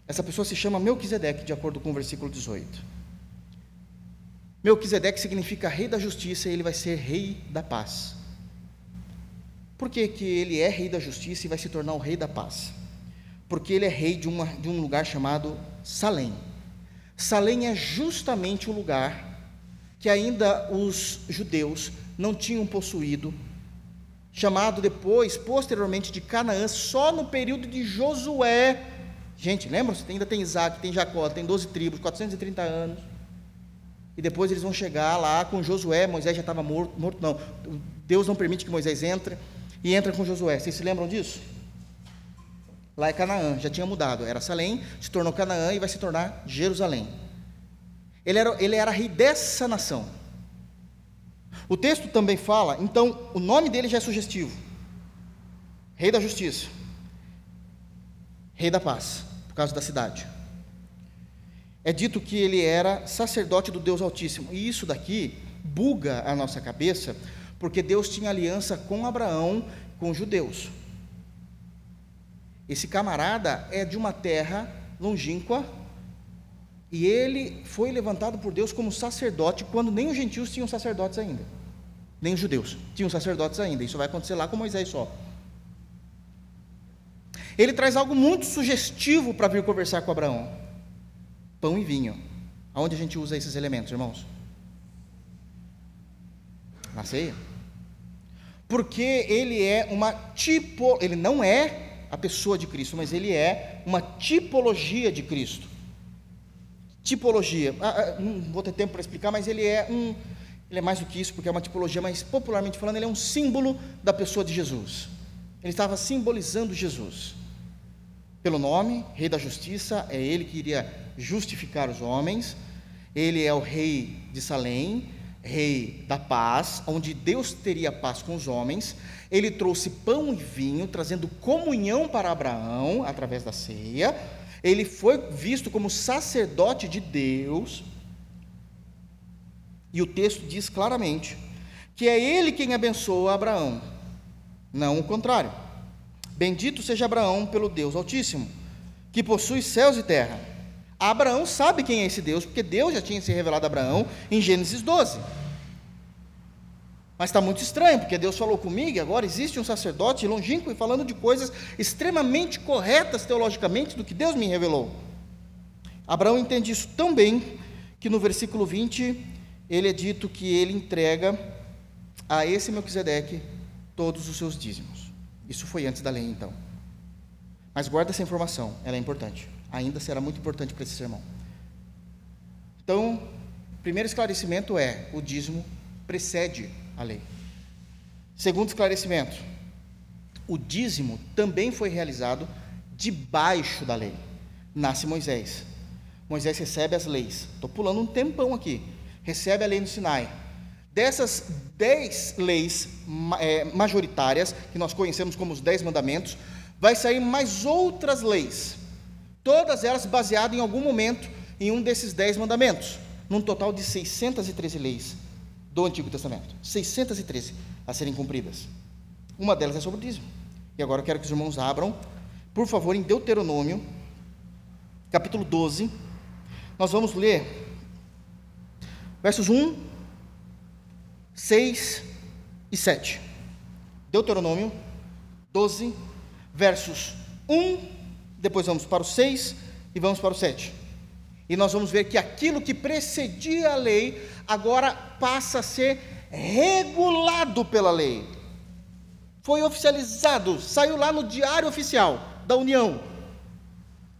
Essa pessoa se chama Melquisedeque, de acordo com o versículo 18. Melquisedeque significa rei da justiça e ele vai ser rei da paz. Por que, que ele é rei da justiça e vai se tornar o rei da paz? Porque ele é rei de, uma, de um lugar chamado Salém. Salém é justamente o lugar que ainda os judeus não tinham possuído, chamado depois, posteriormente, de Canaã, só no período de Josué. Gente, lembra? Ainda tem Isaac, tem Jacó, tem 12 tribos, 430 anos. E depois eles vão chegar lá com Josué, Moisés já estava morto, morto, não. Deus não permite que Moisés entre e entra com Josué. Vocês se lembram disso? Lá é Canaã, já tinha mudado. Era Salém, se tornou Canaã e vai se tornar Jerusalém. Ele era, ele era rei dessa nação. O texto também fala, então, o nome dele já é sugestivo: Rei da Justiça, Rei da Paz, por causa da cidade é dito que ele era sacerdote do Deus Altíssimo. E isso daqui buga a nossa cabeça, porque Deus tinha aliança com Abraão, com os judeus. Esse camarada é de uma terra longínqua e ele foi levantado por Deus como sacerdote quando nem os gentios tinham sacerdotes ainda, nem os judeus tinham sacerdotes ainda. Isso vai acontecer lá com Moisés só. Ele traz algo muito sugestivo para vir conversar com Abraão pão e vinho. Aonde a gente usa esses elementos, irmãos? Na ceia. Porque ele é uma tipo, ele não é a pessoa de Cristo, mas ele é uma tipologia de Cristo. Tipologia. Ah, ah, não vou ter tempo para explicar, mas ele é um, ele é mais do que isso, porque é uma tipologia, mas popularmente falando, ele é um símbolo da pessoa de Jesus. Ele estava simbolizando Jesus. Pelo nome, Rei da Justiça, é ele que iria justificar os homens, ele é o rei de Salém, rei da paz, onde Deus teria paz com os homens. Ele trouxe pão e vinho, trazendo comunhão para Abraão através da ceia. Ele foi visto como sacerdote de Deus. E o texto diz claramente que é ele quem abençoa Abraão, não o contrário. Bendito seja Abraão pelo Deus Altíssimo, que possui céus e terra. Abraão sabe quem é esse Deus, porque Deus já tinha se revelado a Abraão em Gênesis 12. Mas está muito estranho, porque Deus falou comigo e agora existe um sacerdote longínquo e falando de coisas extremamente corretas teologicamente do que Deus me revelou. Abraão entende isso tão bem que no versículo 20 ele é dito que ele entrega a esse Melquisedeque todos os seus dízimos. Isso foi antes da lei, então. Mas guarda essa informação, ela é importante. Ainda será muito importante para esse sermão. Então, primeiro esclarecimento é: o dízimo precede a lei. Segundo esclarecimento, o dízimo também foi realizado debaixo da lei. Nasce Moisés. Moisés recebe as leis. Estou pulando um tempão aqui. Recebe a lei no Sinai. Dessas dez leis é, majoritárias, que nós conhecemos como os dez mandamentos, vai sair mais outras leis. Todas elas baseadas em algum momento em um desses dez mandamentos. Num total de 613 leis do Antigo Testamento. 613 a serem cumpridas. Uma delas é sobre o dízimo. E agora eu quero que os irmãos abram, por favor, em Deuteronômio, capítulo 12. Nós vamos ler versos 1, 6 e 7. Deuteronômio 12, versos 1, depois vamos para o 6 e vamos para o 7. E nós vamos ver que aquilo que precedia a lei agora passa a ser regulado pela lei. Foi oficializado, saiu lá no Diário Oficial da União.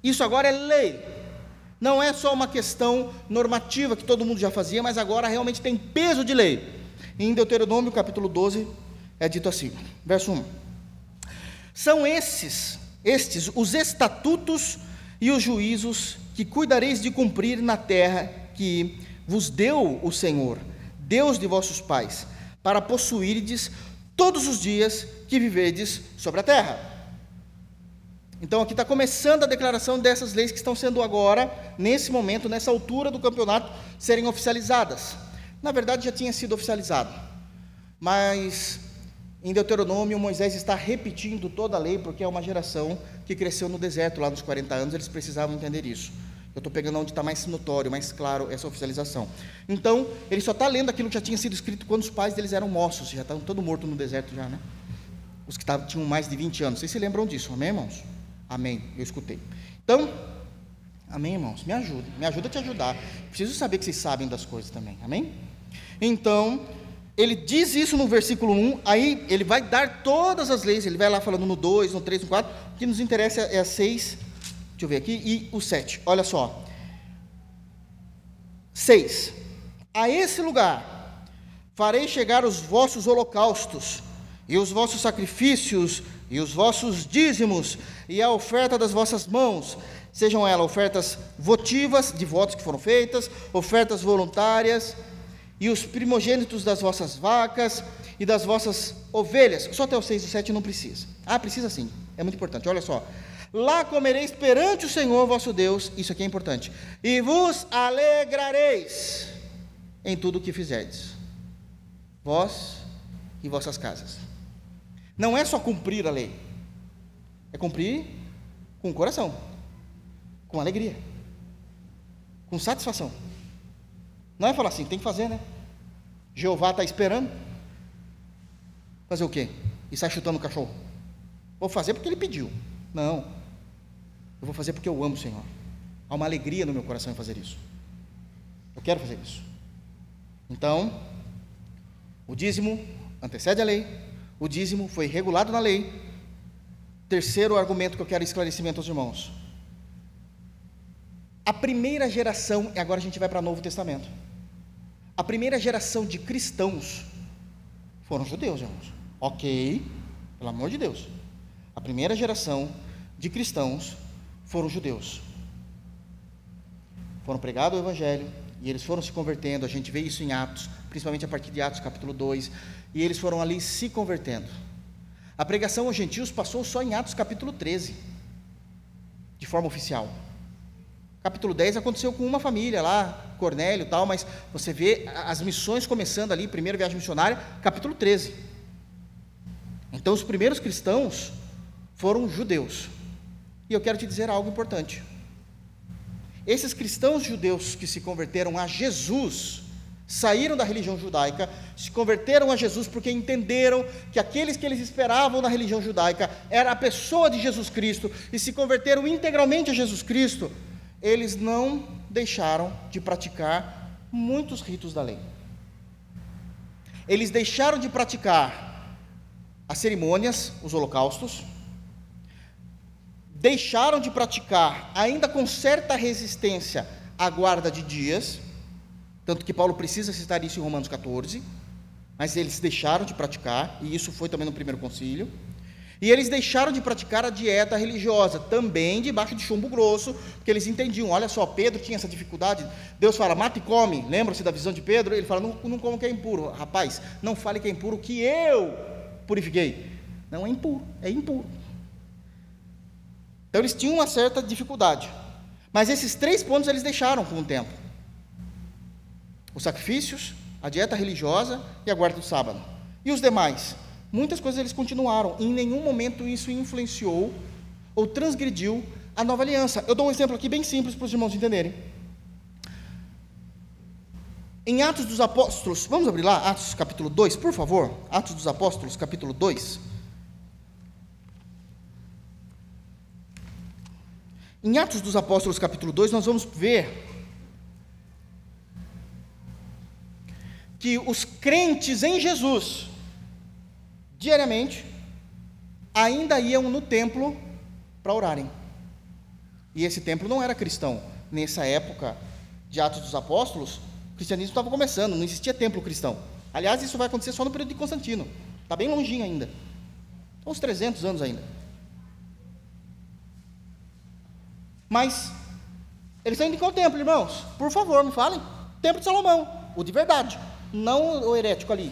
Isso agora é lei. Não é só uma questão normativa que todo mundo já fazia, mas agora realmente tem peso de lei. Em Deuteronômio capítulo 12 é dito assim, verso 1. São esses, estes os estatutos e os juízos que cuidareis de cumprir na terra que vos deu o Senhor, Deus de vossos pais, para possuirdes todos os dias que vivedes sobre a terra. Então aqui está começando a declaração dessas leis que estão sendo agora, nesse momento, nessa altura do campeonato, serem oficializadas. Na verdade já tinha sido oficializado, mas em Deuteronômio, Moisés está repetindo toda a lei, porque é uma geração que cresceu no deserto lá nos 40 anos, eles precisavam entender isso. Eu estou pegando onde está mais notório, mais claro essa oficialização. Então, ele só está lendo aquilo que já tinha sido escrito quando os pais deles eram moços, já estavam todos mortos no deserto já, né? Os que tavam, tinham mais de 20 anos. Vocês se lembram disso, amém, irmãos? Amém, eu escutei. Então, amém, irmãos? Me ajuda, me ajuda a te ajudar. Preciso saber que vocês sabem das coisas também, amém? Então, ele diz isso no versículo 1, aí ele vai dar todas as leis, ele vai lá falando no 2, no 3, no 4, o que nos interessa é a 6 Deixa eu ver aqui. E o 7. Olha só. 6. A esse lugar farei chegar os vossos holocaustos, e os vossos sacrifícios, e os vossos dízimos, e a oferta das vossas mãos, sejam elas ofertas votivas, de votos que foram feitas, ofertas voluntárias, e os primogênitos das vossas vacas e das vossas ovelhas. Só até o 6 e 7 não precisa. Ah, precisa sim. É muito importante. Olha só. Lá comereis perante o Senhor vosso Deus, isso aqui é importante, e vos alegrareis em tudo o que fizerdes, vós e vossas casas. Não é só cumprir a lei, é cumprir com o coração, com alegria, com satisfação. Não é falar assim, tem que fazer, né? Jeová está esperando. Fazer o quê? E sai chutando o cachorro. Vou fazer porque ele pediu. Não. Eu vou fazer porque eu amo o Senhor. Há uma alegria no meu coração em fazer isso. Eu quero fazer isso. Então, o dízimo antecede a lei, o dízimo foi regulado na lei. Terceiro argumento que eu quero esclarecimento aos irmãos. A primeira geração, e agora a gente vai para o Novo Testamento. A primeira geração de cristãos foram judeus, irmãos. Ok, pelo amor de Deus. A primeira geração de cristãos foram judeus. Foram pregados o evangelho e eles foram se convertendo. A gente vê isso em Atos, principalmente a partir de Atos capítulo 2, e eles foram ali se convertendo. A pregação aos gentios passou só em Atos capítulo 13, de forma oficial. Capítulo 10 aconteceu com uma família lá, Cornélio e tal, mas você vê as missões começando ali, primeira viagem missionária, capítulo 13. Então os primeiros cristãos foram judeus. E eu quero te dizer algo importante. Esses cristãos judeus que se converteram a Jesus, saíram da religião judaica, se converteram a Jesus porque entenderam que aqueles que eles esperavam na religião judaica era a pessoa de Jesus Cristo e se converteram integralmente a Jesus Cristo, eles não deixaram de praticar muitos ritos da lei. Eles deixaram de praticar as cerimônias, os holocaustos, deixaram de praticar, ainda com certa resistência, a guarda de dias, tanto que Paulo precisa citar isso em Romanos 14, mas eles deixaram de praticar, e isso foi também no primeiro concílio. E eles deixaram de praticar a dieta religiosa, também debaixo de chumbo grosso, porque eles entendiam, olha só, Pedro tinha essa dificuldade, Deus fala, mata e come, lembra-se da visão de Pedro? Ele fala, não, não como que é impuro, rapaz, não fale que é impuro, que eu purifiquei. Não é impuro, é impuro. Então eles tinham uma certa dificuldade. Mas esses três pontos eles deixaram com o tempo: os sacrifícios, a dieta religiosa e a guarda do sábado. E os demais? Muitas coisas eles continuaram. E em nenhum momento isso influenciou ou transgrediu a nova aliança. Eu dou um exemplo aqui bem simples para os irmãos entenderem. Em Atos dos Apóstolos, vamos abrir lá, Atos capítulo 2, por favor. Atos dos Apóstolos, capítulo 2. Em Atos dos Apóstolos, capítulo 2, nós vamos ver que os crentes em Jesus, diariamente, ainda iam no templo para orarem. E esse templo não era cristão. Nessa época de Atos dos Apóstolos, o cristianismo estava começando, não existia templo cristão. Aliás, isso vai acontecer só no período de Constantino. Está bem longinho ainda. Uns 300 anos ainda. Mas eles estão indo qual templo, irmãos? Por favor, me falem. Templo de Salomão, o de verdade, não o herético ali.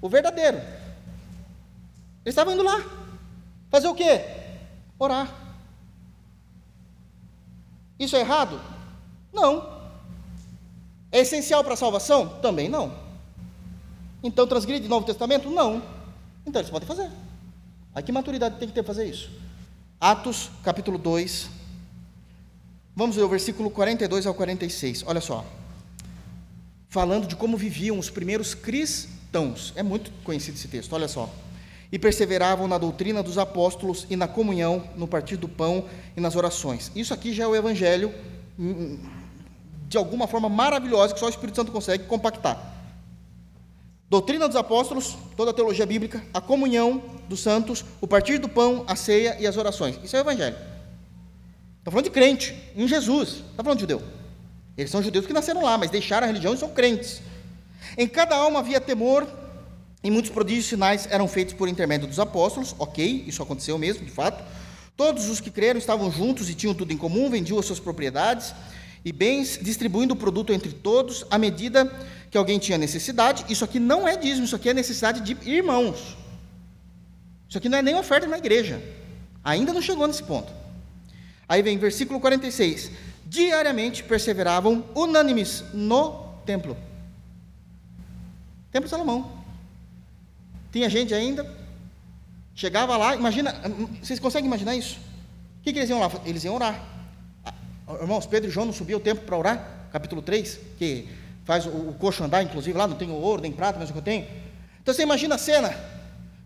O verdadeiro. Eles estavam indo lá. Fazer o quê? Orar. Isso é errado? Não. É essencial para a salvação? Também não. Então transgride o Novo Testamento? Não. Então eles podem fazer. Aí que maturidade tem que ter para fazer isso? Atos, capítulo 2. Vamos ver o versículo 42 ao 46. Olha só. Falando de como viviam os primeiros cristãos. É muito conhecido esse texto, olha só. E perseveravam na doutrina dos apóstolos e na comunhão, no partir do pão e nas orações. Isso aqui já é o evangelho hum, hum, de alguma forma maravilhosa que só o Espírito Santo consegue compactar. Doutrina dos apóstolos, toda a teologia bíblica, a comunhão dos santos, o partir do pão, a ceia e as orações. Isso é o evangelho. Está falando de crente, em Jesus. Está falando de judeu. Eles são judeus que nasceram lá, mas deixaram a religião e são crentes. Em cada alma havia temor, e muitos prodígios e sinais eram feitos por intermédio dos apóstolos. Ok, isso aconteceu mesmo, de fato. Todos os que creram estavam juntos e tinham tudo em comum, vendiam as suas propriedades e bens, distribuindo o produto entre todos à medida que alguém tinha necessidade. Isso aqui não é dízimo, isso aqui é necessidade de irmãos. Isso aqui não é nem oferta na igreja. Ainda não chegou nesse ponto. Aí vem versículo 46. Diariamente perseveravam unânimes no templo. Templo de Salomão. Tinha gente ainda, chegava lá, imagina, vocês conseguem imaginar isso? O que, que eles iam lá? Eles iam orar. Ah, irmãos, Pedro e João não subiam o templo para orar? Capítulo 3, que faz o, o coxo andar, inclusive, lá não tem ouro, nem prata, mas o que eu tenho. Então você imagina a cena: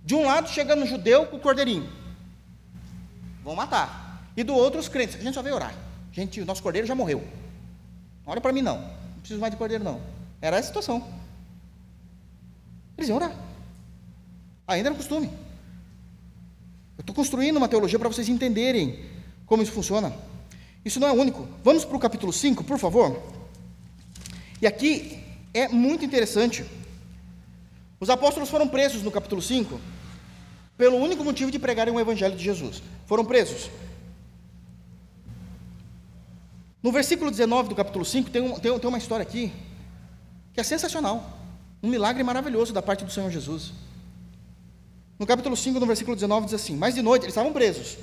de um lado chegando um judeu com o cordeirinho, vão matar, e do outro os crentes, a gente só veio orar. Gente, o nosso cordeiro já morreu. Olha para mim, não, não preciso mais de cordeiro, não. Era a situação. Eles iam orar. Ainda era costume. Eu estou construindo uma teologia para vocês entenderem como isso funciona. Isso não é único. Vamos para o capítulo 5, por favor. E aqui é muito interessante. Os apóstolos foram presos no capítulo 5 pelo único motivo de pregarem o evangelho de Jesus. Foram presos. No versículo 19 do capítulo 5, tem, um, tem, tem uma história aqui que é sensacional. Um milagre maravilhoso da parte do Senhor Jesus. No capítulo 5, no versículo 19, diz assim: Mas de noite, eles estavam presos.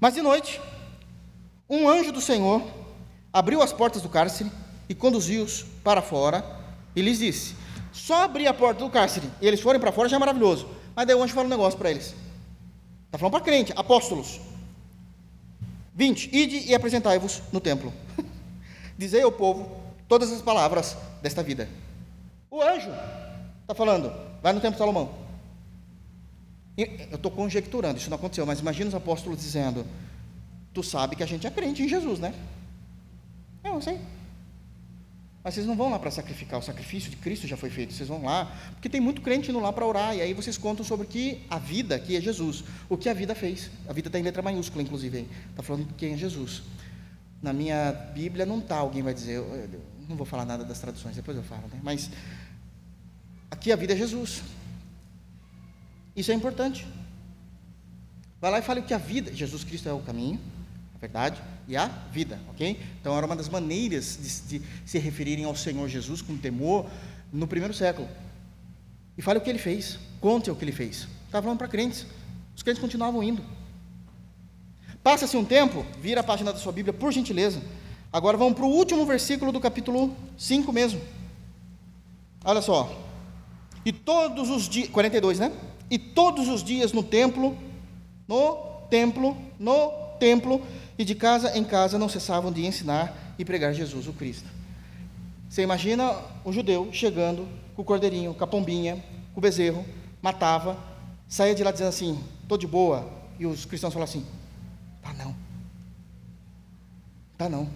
Mas de noite, um anjo do Senhor abriu as portas do cárcere e conduziu-os para fora e lhes disse: Só abrir a porta do cárcere e eles forem para fora já é maravilhoso. Mas daí o anjo fala um negócio para eles. Está falando para crente, apóstolos. 20. Ide e apresentai-vos no templo. Dizei ao povo todas as palavras desta vida. O anjo está falando, vai no templo de Salomão. Eu estou conjecturando, isso não aconteceu, mas imagina os apóstolos dizendo: Tu sabe que a gente é crente em Jesus, né? Eu sei. Mas vocês não vão lá para sacrificar, o sacrifício de Cristo já foi feito, vocês vão lá, porque tem muito crente indo lá para orar, e aí vocês contam sobre que a vida, que é Jesus, o que a vida fez. A vida está em letra maiúscula, inclusive, está falando quem é Jesus. Na minha Bíblia não está, alguém vai dizer, eu, eu, não vou falar nada das traduções, depois eu falo, né? mas aqui a vida é Jesus. Isso é importante. Vai lá e fale que a vida, Jesus Cristo é o caminho, a verdade e a vida, ok? Então era uma das maneiras de, de se referirem ao Senhor Jesus com temor no primeiro século. E fale o que ele fez, conte o que ele fez. Estava falando para crentes, os crentes continuavam indo. Passa-se um tempo, vira a página da sua Bíblia, por gentileza. Agora vamos para o último versículo do capítulo 5 mesmo. Olha só. E todos os dias, 42, né? E todos os dias no templo, no templo, no templo, e de casa em casa não cessavam de ensinar e pregar Jesus, o Cristo. Você imagina o judeu chegando com o cordeirinho, com a pombinha, com o bezerro, matava, saía de lá dizendo assim, estou de boa, e os cristãos falavam assim, tá não, tá não.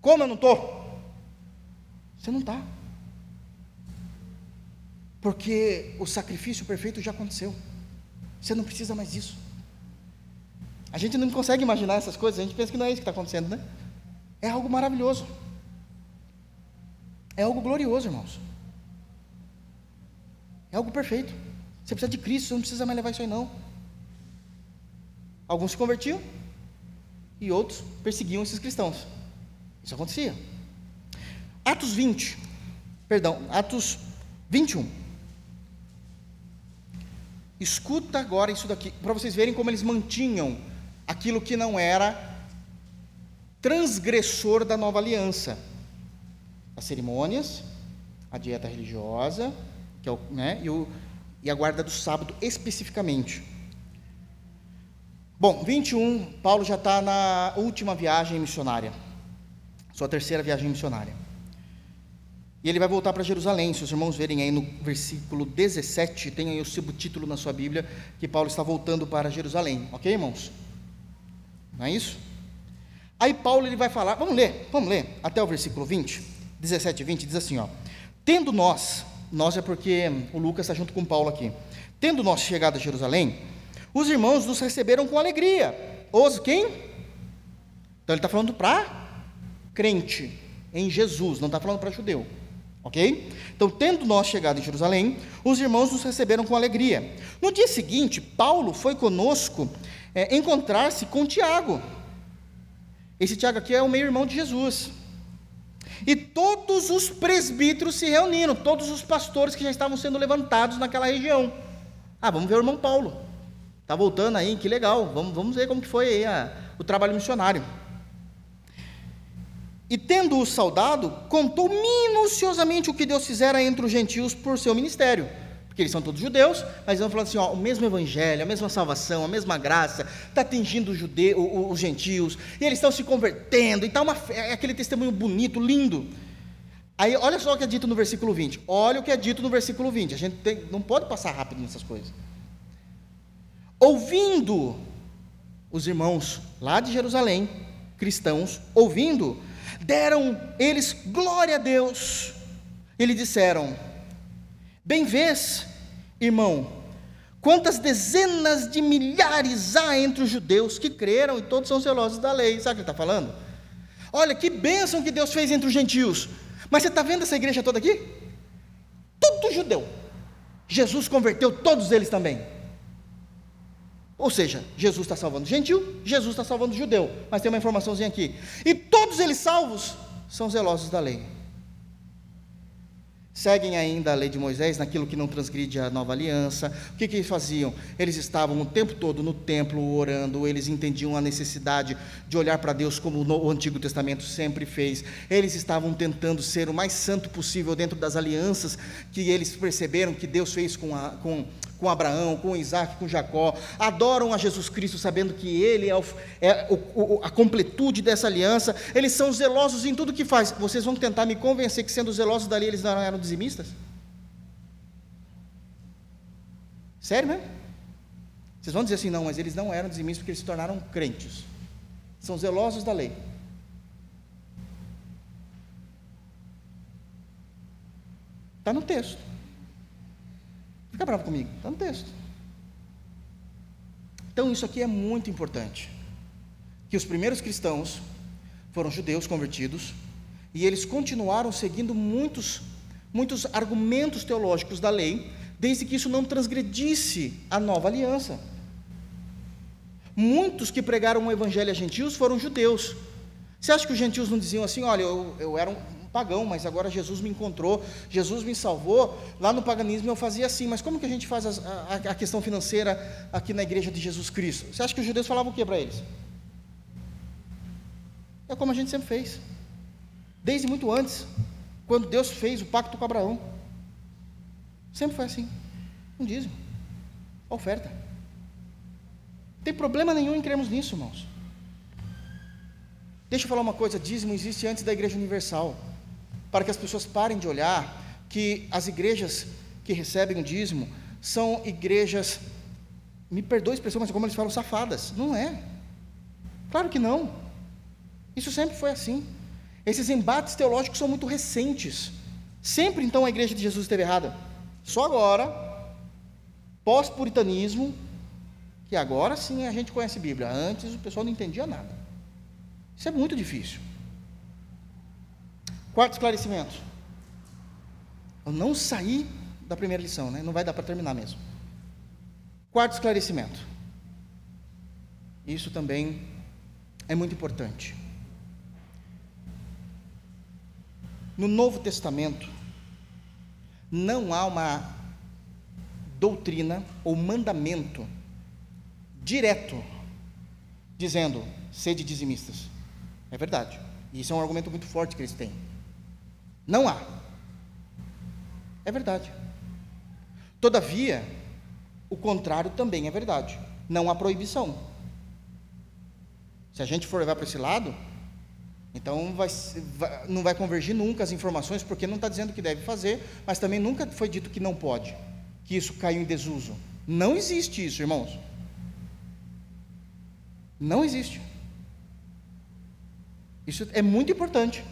Como eu não estou? Você não está. Porque o sacrifício perfeito já aconteceu. Você não precisa mais disso. A gente não consegue imaginar essas coisas, a gente pensa que não é isso que está acontecendo, né? É algo maravilhoso. É algo glorioso, irmãos. É algo perfeito. Você precisa de Cristo, você não precisa mais levar isso aí, não. Alguns se convertiam e outros perseguiam esses cristãos. Isso acontecia. Atos 20, perdão, Atos 21. Escuta agora isso daqui, para vocês verem como eles mantinham aquilo que não era transgressor da nova aliança. As cerimônias, a dieta religiosa, que é o, né, e, o, e a guarda do sábado especificamente. Bom, 21, Paulo já está na última viagem missionária, sua terceira viagem missionária. E ele vai voltar para Jerusalém. Se os irmãos verem aí no versículo 17, tem aí o subtítulo na sua Bíblia, que Paulo está voltando para Jerusalém. Ok, irmãos? Não é isso? Aí Paulo ele vai falar, vamos ler, vamos ler, até o versículo 20, 17 e 20, diz assim: ó, Tendo nós, nós é porque o Lucas está junto com Paulo aqui, tendo nós chegado a Jerusalém, os irmãos nos receberam com alegria. Os quem? Então ele está falando para crente em Jesus, não está falando para judeu. Ok? Então, tendo nós chegado em Jerusalém, os irmãos nos receberam com alegria. No dia seguinte, Paulo foi conosco é, encontrar-se com Tiago. Esse Tiago aqui é o meio-irmão de Jesus. E todos os presbíteros se reuniram, todos os pastores que já estavam sendo levantados naquela região. Ah, vamos ver o irmão Paulo. Está voltando aí, que legal. Vamos, vamos ver como que foi a, o trabalho missionário. E tendo-o saudado, contou minuciosamente o que Deus fizera entre os gentios por seu ministério. Porque eles são todos judeus, mas vão falando assim: ó, o mesmo evangelho, a mesma salvação, a mesma graça, está atingindo os, judeus, os gentios, e eles estão se convertendo, e está uma, é aquele testemunho bonito, lindo. Aí, olha só o que é dito no versículo 20. Olha o que é dito no versículo 20. A gente tem, não pode passar rápido nessas coisas. Ouvindo os irmãos lá de Jerusalém, cristãos, ouvindo, deram eles glória a Deus. Eles disseram: Bem vês, irmão, quantas dezenas de milhares há entre os judeus que creram e todos são zelosos da lei. Sabe o que ele está falando? Olha que bênção que Deus fez entre os gentios. Mas você está vendo essa igreja toda aqui? Tudo judeu. Jesus converteu todos eles também. Ou seja, Jesus está salvando gentil, Jesus está salvando judeu. Mas tem uma informaçãozinha aqui. E todos eles salvos são zelosos da lei seguem ainda a lei de Moisés naquilo que não transgride a nova aliança. O que, que eles faziam? Eles estavam o tempo todo no templo orando, eles entendiam a necessidade de olhar para Deus como o Antigo Testamento sempre fez. Eles estavam tentando ser o mais santo possível dentro das alianças que eles perceberam que Deus fez com, a, com com Abraão, com Isaac, com Jacó, adoram a Jesus Cristo, sabendo que Ele é, o, é o, a completude dessa aliança, eles são zelosos em tudo que faz. Vocês vão tentar me convencer que, sendo zelosos dali, eles não eram dizimistas? Sério mesmo? Vocês vão dizer assim, não, mas eles não eram dizimistas porque eles se tornaram crentes. São zelosos da lei. Está no texto. Fica bravo comigo, está no texto. Então, isso aqui é muito importante. Que os primeiros cristãos foram judeus convertidos e eles continuaram seguindo muitos, muitos argumentos teológicos da lei, desde que isso não transgredisse a nova aliança. Muitos que pregaram o evangelho a gentios foram judeus. Você acha que os gentios não diziam assim: olha, eu, eu era um, pagão, mas agora Jesus me encontrou, Jesus me salvou. Lá no paganismo eu fazia assim, mas como que a gente faz a, a, a questão financeira aqui na igreja de Jesus Cristo? Você acha que os judeus falavam o que para eles? É como a gente sempre fez, desde muito antes, quando Deus fez o pacto com Abraão. Sempre foi assim: um dízimo, oferta. Não tem problema nenhum em crermos nisso, irmãos. Deixa eu falar uma coisa: dízimo existe antes da Igreja Universal para que as pessoas parem de olhar que as igrejas que recebem o dízimo são igrejas, me perdoe a expressão, mas como eles falam, safadas. Não é. Claro que não. Isso sempre foi assim. Esses embates teológicos são muito recentes. Sempre então a igreja de Jesus esteve errada. Só agora, pós-puritanismo, que agora sim a gente conhece a Bíblia. Antes o pessoal não entendia nada. Isso é muito difícil. Quarto esclarecimento. Eu não saí da primeira lição, né? Não vai dar para terminar mesmo. Quarto esclarecimento. Isso também é muito importante. No Novo Testamento, não há uma doutrina ou mandamento direto dizendo sede dizimistas. É verdade. E isso é um argumento muito forte que eles têm. Não há. É verdade. Todavia, o contrário também é verdade. Não há proibição. Se a gente for levar para esse lado, então vai, vai, não vai convergir nunca as informações, porque não está dizendo que deve fazer, mas também nunca foi dito que não pode, que isso caiu em desuso. Não existe isso, irmãos. Não existe. Isso é muito importante.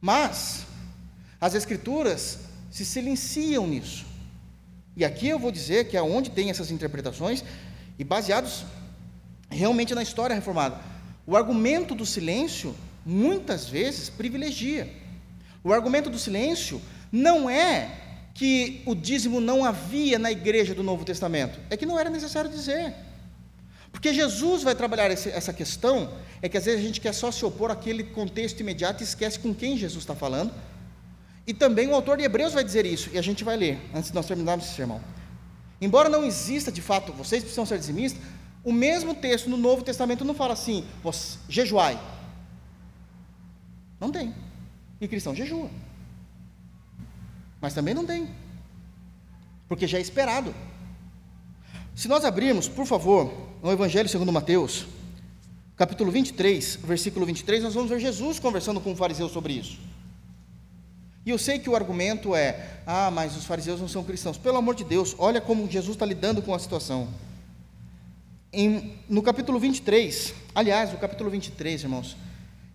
Mas as escrituras se silenciam nisso. E aqui eu vou dizer que é onde tem essas interpretações e baseados realmente na história reformada. O argumento do silêncio muitas vezes privilegia. O argumento do silêncio não é que o dízimo não havia na igreja do Novo Testamento, é que não era necessário dizer. Porque Jesus vai trabalhar essa questão, é que às vezes a gente quer só se opor àquele contexto imediato e esquece com quem Jesus está falando. E também o autor de Hebreus vai dizer isso, e a gente vai ler, antes de nós terminarmos esse sermão. Embora não exista de fato, vocês precisam ser dizimistas, o mesmo texto no Novo Testamento não fala assim, jejuai. Não tem. E cristão jejua. Mas também não tem. Porque já é esperado. Se nós abrirmos, por favor, no Evangelho segundo Mateus, capítulo 23, versículo 23, nós vamos ver Jesus conversando com o fariseu sobre isso. E eu sei que o argumento é: ah, mas os fariseus não são cristãos. Pelo amor de Deus, olha como Jesus está lidando com a situação. Em, no capítulo 23, aliás, o capítulo 23, irmãos,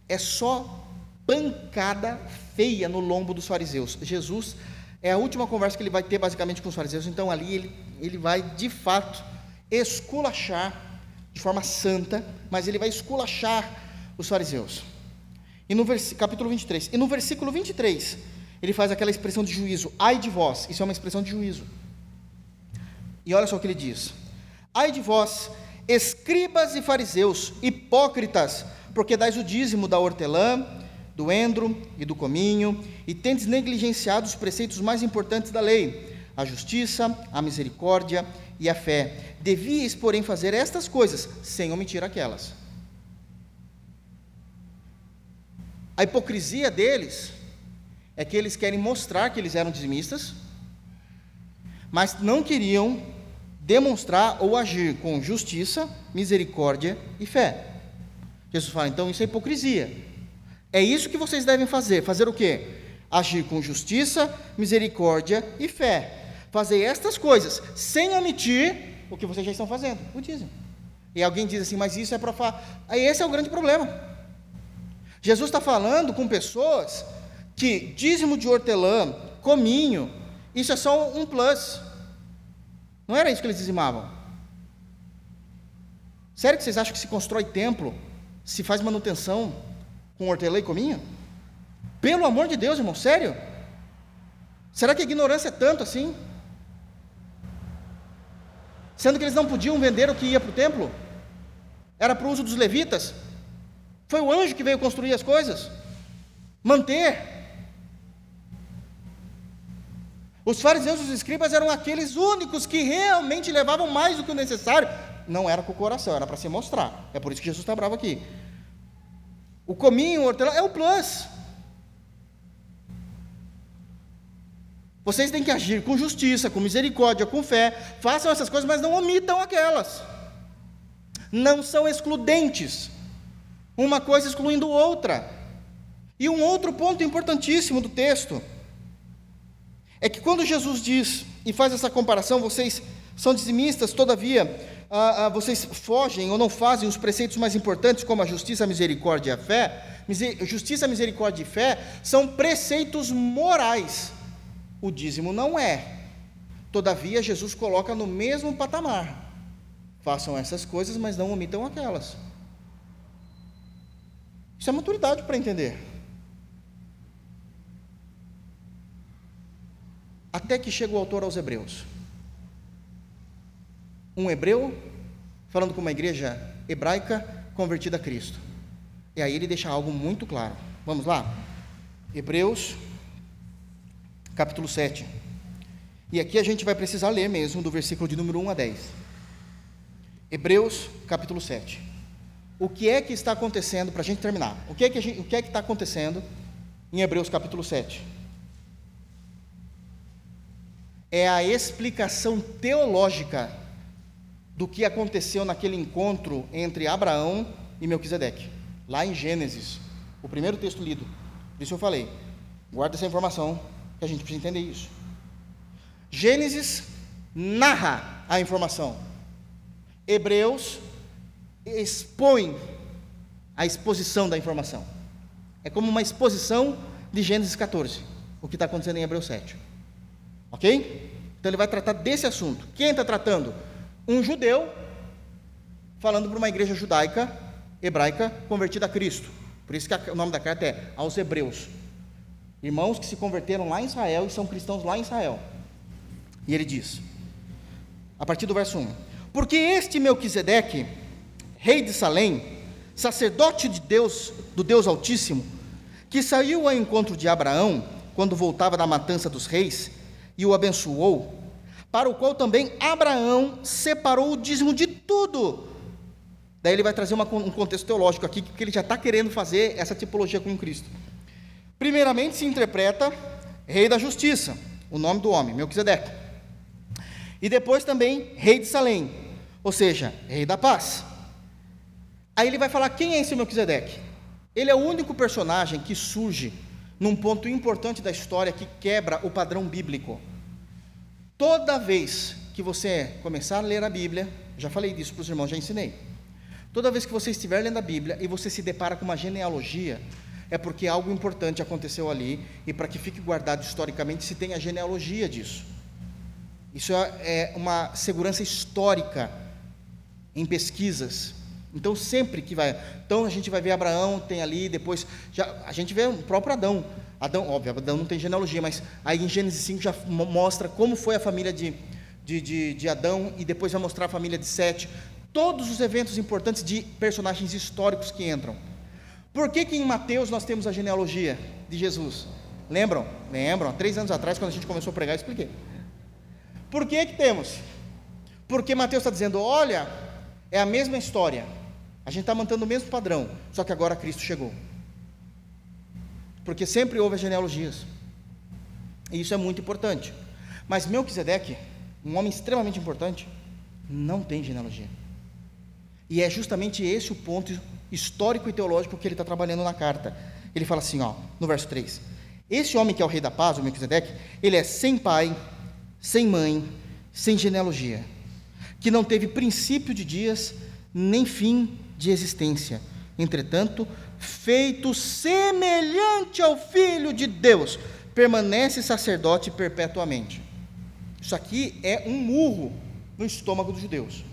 é só pancada feia no lombo dos fariseus. Jesus é a última conversa que ele vai ter basicamente com os fariseus, então ali ele, ele vai de fato esculachar de forma santa, mas ele vai esculachar os fariseus. E no capítulo 23, e no versículo 23, ele faz aquela expressão de juízo, ai de vós, isso é uma expressão de juízo. E olha só o que ele diz: Ai de vós, escribas e fariseus, hipócritas, porque dais o dízimo da hortelã, do endro e do cominho, e tendes negligenciado os preceitos mais importantes da lei, a justiça, a misericórdia e a fé. Devíeis, porém, fazer estas coisas, sem omitir aquelas. A hipocrisia deles é que eles querem mostrar que eles eram dizimistas, mas não queriam demonstrar ou agir com justiça, misericórdia e fé. Jesus fala, então isso é hipocrisia. É isso que vocês devem fazer. Fazer o quê? Agir com justiça, misericórdia e fé. Fazer estas coisas, sem omitir o que vocês já estão fazendo, o dízimo. E alguém diz assim, mas isso é para falar. Esse é o grande problema. Jesus está falando com pessoas que dízimo de hortelã, cominho, isso é só um plus. Não era isso que eles dizimavam. Sério que vocês acham que se constrói templo, se faz manutenção com hortelã e cominho? Pelo amor de Deus, irmão, sério? Será que a ignorância é tanto assim? Sendo que eles não podiam vender o que ia para o templo? Era para o uso dos levitas? Foi o anjo que veio construir as coisas? Manter? Os fariseus e os escribas eram aqueles únicos que realmente levavam mais do que o necessário. Não era com o coração, era para se mostrar. É por isso que Jesus está bravo aqui. O cominho, o hortelã, é o plus. Vocês têm que agir com justiça, com misericórdia, com fé. Façam essas coisas, mas não omitam aquelas. Não são excludentes. Uma coisa excluindo outra. E um outro ponto importantíssimo do texto é que quando Jesus diz e faz essa comparação, vocês são dizimistas, todavia, ah, ah, vocês fogem ou não fazem os preceitos mais importantes, como a justiça, a misericórdia e a fé. Justiça, misericórdia e fé são preceitos morais. O dízimo não é. Todavia, Jesus coloca no mesmo patamar. Façam essas coisas, mas não omitam aquelas. Isso é maturidade para entender. Até que chega o autor aos Hebreus. Um hebreu falando com uma igreja hebraica convertida a Cristo. E aí ele deixa algo muito claro. Vamos lá? Hebreus, capítulo 7. E aqui a gente vai precisar ler mesmo do versículo de número 1 a 10. Hebreus, capítulo 7. O que é que está acontecendo, para a gente terminar, o que é que, gente, o que, é que está acontecendo em Hebreus, capítulo 7? é a explicação teológica do que aconteceu naquele encontro entre Abraão e Melquisedeque, lá em Gênesis, o primeiro texto lido. Por isso eu falei, guarda essa informação, a gente precisa entender isso. Gênesis narra a informação. Hebreus expõe a exposição da informação. É como uma exposição de Gênesis 14, o que está acontecendo em Hebreus 7. Ok? Então ele vai tratar desse assunto. Quem está tratando? Um judeu falando para uma igreja judaica, hebraica, convertida a Cristo. Por isso que o nome da carta é aos Hebreus. Irmãos que se converteram lá em Israel e são cristãos lá em Israel. E ele diz, a partir do verso 1: Porque este Melquisedeque, rei de Salém, sacerdote de Deus, do Deus Altíssimo, que saiu ao encontro de Abraão quando voltava da matança dos reis, e o abençoou, para o qual também Abraão separou o dízimo de tudo. Daí ele vai trazer uma, um contexto teológico aqui, que ele já está querendo fazer essa tipologia com Cristo. Primeiramente se interpreta rei da justiça, o nome do homem, Melquisedeque. E depois também rei de Salém, ou seja, rei da paz. Aí ele vai falar quem é esse Melquisedeque. Ele é o único personagem que surge num ponto importante da história que quebra o padrão bíblico. Toda vez que você começar a ler a Bíblia, já falei disso para os irmãos, já ensinei. Toda vez que você estiver lendo a Bíblia e você se depara com uma genealogia, é porque algo importante aconteceu ali e para que fique guardado historicamente se tem a genealogia disso. Isso é, é uma segurança histórica em pesquisas. Então sempre que vai, então a gente vai ver Abraão tem ali, depois já a gente vê o próprio Adão. Adão, óbvio, Adão não tem genealogia, mas aí em Gênesis 5 já mostra como foi a família de, de, de, de Adão e depois vai mostrar a família de Sete. Todos os eventos importantes de personagens históricos que entram. Por que, que em Mateus nós temos a genealogia de Jesus? Lembram? Lembram? Três anos atrás, quando a gente começou a pregar, eu expliquei. Por que que temos? Porque Mateus está dizendo: olha, é a mesma história. A gente está mantendo o mesmo padrão, só que agora Cristo chegou. Porque sempre houve as genealogias. E isso é muito importante. Mas Melquisedeque, um homem extremamente importante, não tem genealogia. E é justamente esse o ponto histórico e teológico que ele está trabalhando na carta. Ele fala assim, ó, no verso 3: Esse homem que é o rei da paz, o Melquisedeque, ele é sem pai, sem mãe, sem genealogia, que não teve princípio de dias, nem fim de existência. Entretanto, feito semelhante ao Filho de Deus, permanece sacerdote perpetuamente. Isso aqui é um murro no estômago dos judeus.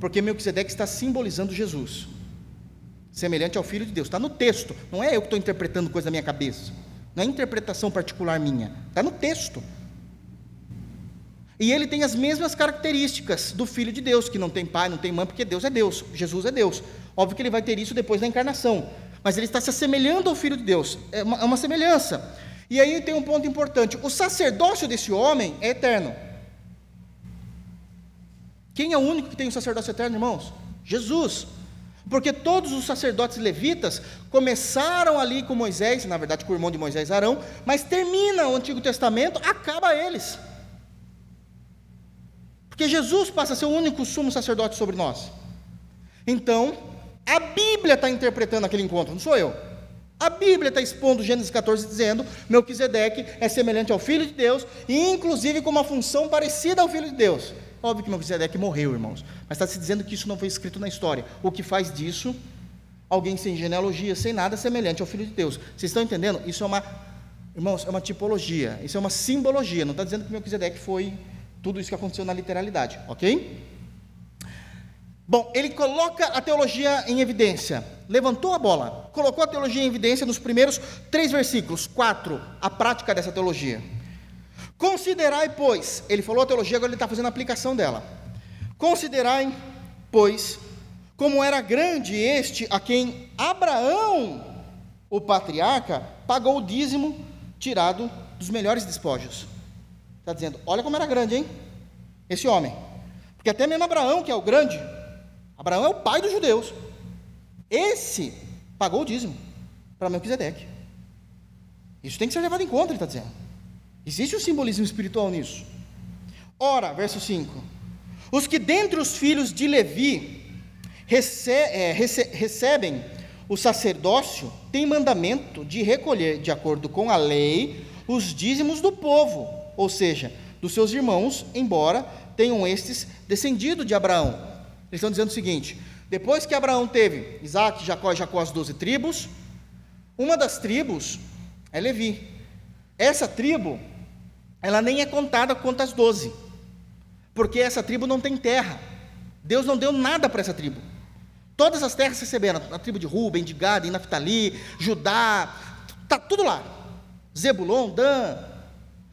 Porque Melquisedeque está simbolizando Jesus, semelhante ao Filho de Deus. Está no texto, não é eu que estou interpretando coisa da minha cabeça. Não é interpretação particular minha, está no texto. E ele tem as mesmas características do Filho de Deus, que não tem pai, não tem mãe, porque Deus é Deus, Jesus é Deus. Óbvio que ele vai ter isso depois da encarnação, mas ele está se assemelhando ao Filho de Deus, é uma, é uma semelhança. E aí tem um ponto importante: o sacerdócio desse homem é eterno. Quem é o único que tem o sacerdócio eterno, irmãos? Jesus. Porque todos os sacerdotes levitas começaram ali com Moisés, na verdade com o irmão de Moisés, Arão, mas termina o Antigo Testamento, acaba eles. Porque Jesus passa a ser o único sumo sacerdote sobre nós. Então, a Bíblia está interpretando aquele encontro, não sou eu. A Bíblia está expondo Gênesis 14 dizendo: Melquisedeque é semelhante ao Filho de Deus, e inclusive com uma função parecida ao Filho de Deus. Óbvio que Melquisedeque morreu, irmãos, mas está se dizendo que isso não foi escrito na história. O que faz disso alguém sem genealogia, sem nada semelhante ao Filho de Deus. Vocês estão entendendo? Isso é uma, irmãos, é uma tipologia, isso é uma simbologia. Não está dizendo que Melquisedeque foi tudo isso que aconteceu na literalidade, ok? Bom, ele coloca a teologia em evidência, levantou a bola, colocou a teologia em evidência nos primeiros três versículos, quatro, a prática dessa teologia. Considerai, pois, ele falou a teologia, agora ele está fazendo a aplicação dela. Considerai, pois, como era grande este a quem Abraão, o patriarca, pagou o dízimo tirado dos melhores despojos. Está dizendo, olha como era grande, hein? Esse homem. Porque até mesmo Abraão, que é o grande, Abraão é o pai dos judeus. Esse pagou o dízimo para Melquisedeque. Isso tem que ser levado em conta, ele está dizendo. Existe um simbolismo espiritual nisso. Ora, verso 5: Os que dentre os filhos de Levi rece é, rece recebem o sacerdócio têm mandamento de recolher, de acordo com a lei, os dízimos do povo ou seja, dos seus irmãos, embora tenham estes descendido de Abraão. Eles estão dizendo o seguinte: depois que Abraão teve Isaac, Jacó e Jacó, as doze tribos, uma das tribos é Levi. Essa tribo, ela nem é contada quanto as doze, porque essa tribo não tem terra. Deus não deu nada para essa tribo. Todas as terras receberam, a tribo de Ruben, de Gad, Naftali, Judá, está tudo lá. Zebulon, Dan,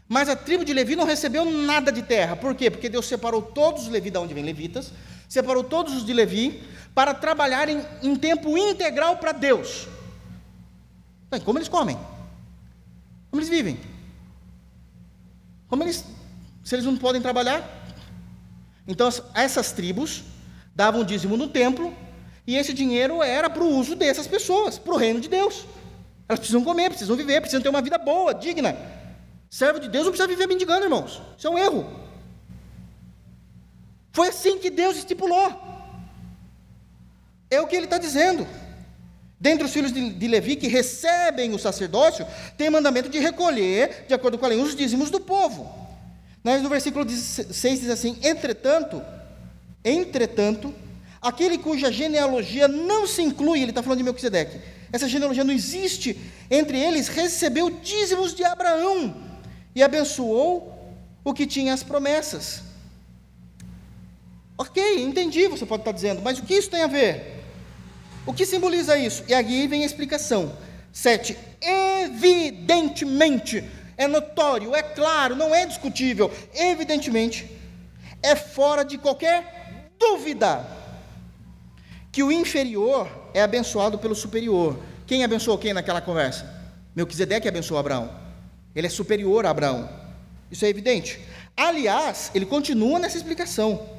mas a tribo de Levi não recebeu nada de terra. Por quê? Porque Deus separou todos os Levi, da onde vem levitas, separou todos os de Levi para trabalharem em tempo integral para Deus. Como eles comem? Como eles vivem? Como eles, se eles não podem trabalhar? Então, essas tribos davam dízimo no templo, e esse dinheiro era para o uso dessas pessoas, para o reino de Deus. Elas precisam comer, precisam viver, precisam ter uma vida boa, digna. Servo de Deus não precisa viver mendigando, irmãos. Isso é um erro. Foi assim que Deus estipulou. É o que ele está dizendo. Dentre os filhos de, Levi que recebem o sacerdócio, tem mandamento de recolher, de acordo com a lei, os dízimos do povo. Mas no versículo 6 diz assim: Entretanto, entretanto, aquele cuja genealogia não se inclui, ele está falando de Melquisedeque, essa genealogia não existe, entre eles recebeu dízimos de Abraão, e abençoou o que tinha as promessas. Ok, entendi, você pode estar dizendo, mas o que isso tem a ver? O que simboliza isso? E aqui vem a explicação. 7. Evidentemente, é notório, é claro, não é discutível, evidentemente, é fora de qualquer dúvida que o inferior é abençoado pelo superior. Quem abençoou quem naquela conversa? Melquisedeque abençoou Abraão. Ele é superior a Abraão. Isso é evidente. Aliás, ele continua nessa explicação.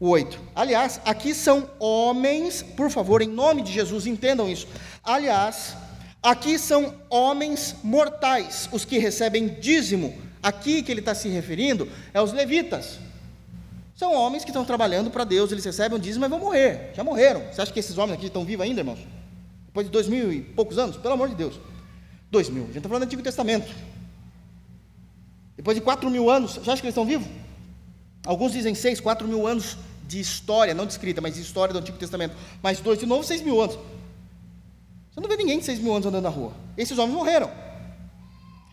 O 8. Aliás, aqui são homens, por favor, em nome de Jesus, entendam isso. Aliás, aqui são homens mortais, os que recebem dízimo. Aqui que ele está se referindo é os levitas. São homens que estão trabalhando para Deus, eles recebem o dízimo, mas vão morrer. Já morreram. Você acha que esses homens aqui estão vivos ainda, irmãos? Depois de dois mil e poucos anos? Pelo amor de Deus. Dois mil. A gente está falando do Antigo Testamento. Depois de quatro mil anos, você acha que eles estão vivos? Alguns dizem seis, quatro mil anos de história, não de escrita, mas de história do Antigo Testamento. Mais dois de novo, seis mil anos. Você não vê ninguém de seis mil anos andando na rua. Esses homens morreram.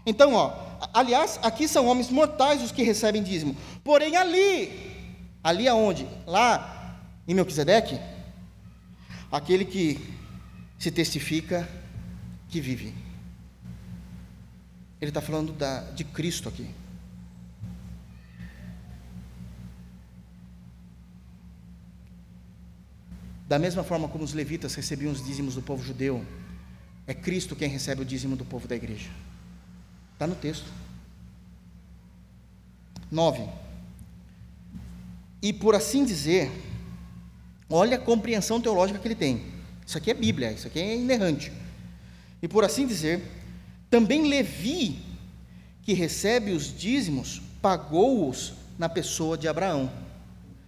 Então, ó, aliás, aqui são homens mortais os que recebem dízimo. Porém, ali, Ali aonde? Lá em Melquisedeque, aquele que se testifica que vive. Ele está falando da, de Cristo aqui. Da mesma forma como os levitas recebiam os dízimos do povo judeu, é Cristo quem recebe o dízimo do povo da igreja. Está no texto. 9. E por assim dizer, olha a compreensão teológica que ele tem. Isso aqui é Bíblia, isso aqui é inerrante. E por assim dizer, também Levi, que recebe os dízimos, pagou-os na pessoa de Abraão.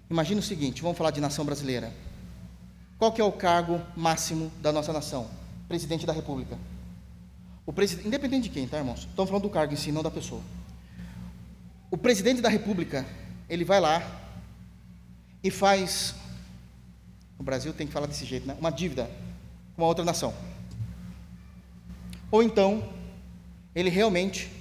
Imagina o seguinte, vamos falar de nação brasileira. Qual que é o cargo máximo da nossa nação? Presidente da República. O presidente, independente de quem, tá, irmãos? Estamos falando do cargo em si, não da pessoa. O presidente da República, ele vai lá, e faz. O Brasil tem que falar desse jeito, né? Uma dívida com uma outra nação. Ou então, ele realmente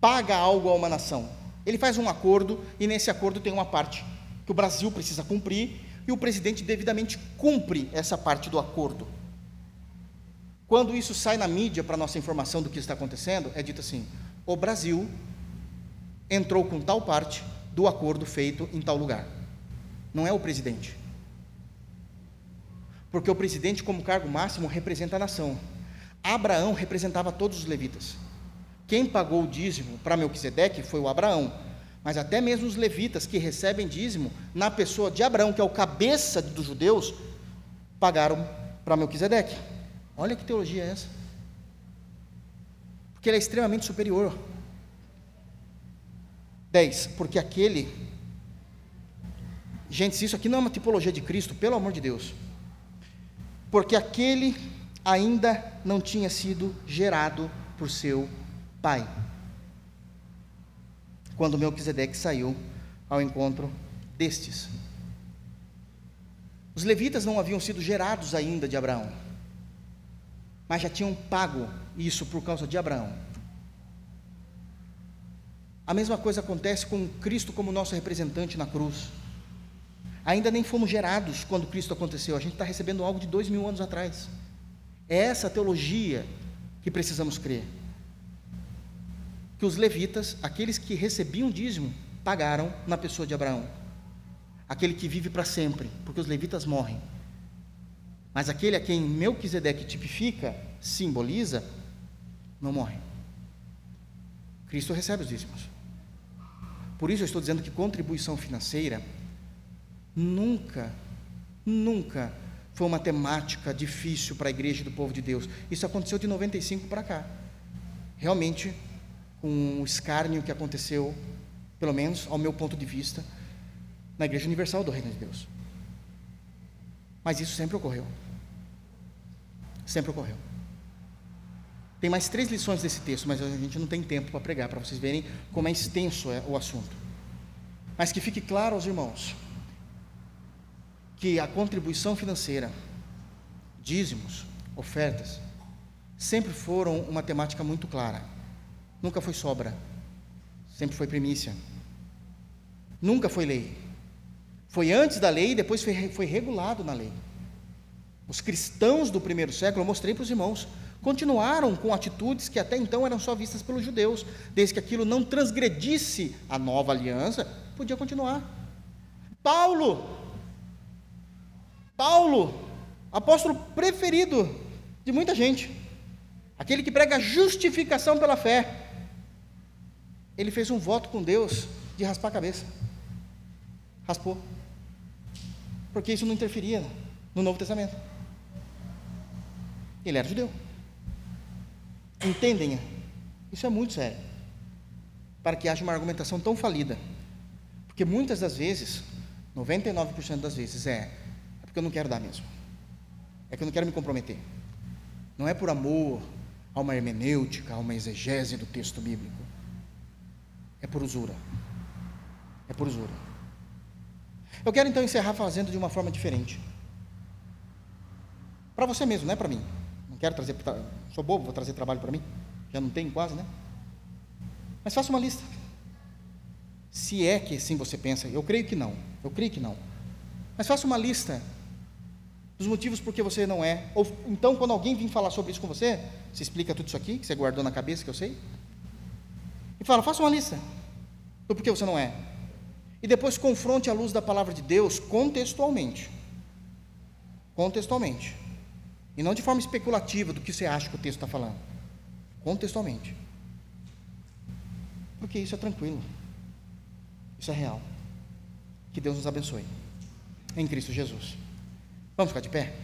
paga algo a uma nação. Ele faz um acordo e nesse acordo tem uma parte que o Brasil precisa cumprir e o presidente devidamente cumpre essa parte do acordo. Quando isso sai na mídia para nossa informação do que está acontecendo, é dito assim: o Brasil entrou com tal parte do acordo feito em tal lugar não é o presidente. Porque o presidente, como cargo máximo, representa a nação. Abraão representava todos os levitas. Quem pagou o dízimo para Melquisedeque foi o Abraão. Mas até mesmo os levitas que recebem dízimo, na pessoa de Abraão, que é o cabeça dos judeus, pagaram para Melquisedeque. Olha que teologia é essa. Porque ele é extremamente superior. 10. Porque aquele Gente, se isso aqui não é uma tipologia de Cristo, pelo amor de Deus. Porque aquele ainda não tinha sido gerado por seu pai. Quando Melquisedeque saiu ao encontro destes. Os levitas não haviam sido gerados ainda de Abraão, mas já tinham pago isso por causa de Abraão. A mesma coisa acontece com Cristo como nosso representante na cruz. Ainda nem fomos gerados quando Cristo aconteceu, a gente está recebendo algo de dois mil anos atrás. É essa teologia que precisamos crer. Que os levitas, aqueles que recebiam dízimo, pagaram na pessoa de Abraão. Aquele que vive para sempre, porque os levitas morrem. Mas aquele a quem Melquisedeque tipifica, simboliza, não morre. Cristo recebe os dízimos. Por isso eu estou dizendo que contribuição financeira Nunca, nunca foi uma temática difícil para a igreja do povo de Deus. Isso aconteceu de 95 para cá. Realmente, com o escárnio que aconteceu, pelo menos ao meu ponto de vista, na Igreja Universal do Reino de Deus. Mas isso sempre ocorreu. Sempre ocorreu. Tem mais três lições desse texto, mas a gente não tem tempo para pregar, para vocês verem como é extenso é o assunto. Mas que fique claro aos irmãos que a contribuição financeira, dízimos, ofertas, sempre foram uma temática muito clara. Nunca foi sobra, sempre foi primícia. Nunca foi lei. Foi antes da lei e depois foi, foi regulado na lei. Os cristãos do primeiro século, eu mostrei para os irmãos continuaram com atitudes que até então eram só vistas pelos judeus, desde que aquilo não transgredisse a nova aliança, podia continuar. Paulo, Paulo, apóstolo preferido de muita gente, aquele que prega justificação pela fé, ele fez um voto com Deus de raspar a cabeça. Raspou. Porque isso não interferia no Novo Testamento. Ele era judeu. Entendem? Isso é muito sério. Para que haja uma argumentação tão falida. Porque muitas das vezes, 99% das vezes, é, é porque eu não quero dar mesmo. É que eu não quero me comprometer. Não é por amor a uma hermenêutica, a uma exegese do texto bíblico. É por usura. É por usura. Eu quero então encerrar fazendo de uma forma diferente. Para você mesmo, não é para mim. Não quero trazer. Sou bobo, vou trazer trabalho para mim. Já não tenho quase, né? Mas faça uma lista. Se é que assim você pensa, eu creio que não. Eu creio que não. Mas faça uma lista dos motivos por que você não é. Ou então, quando alguém vir falar sobre isso com você, você explica tudo isso aqui, que você guardou na cabeça, que eu sei. E fala, faça uma lista do porquê você não é. E depois confronte a luz da palavra de Deus contextualmente. Contextualmente. E não de forma especulativa do que você acha que o texto está falando. Contextualmente. Porque isso é tranquilo. Isso é real. Que Deus nos abençoe. Em Cristo Jesus. Vamos ficar de pé?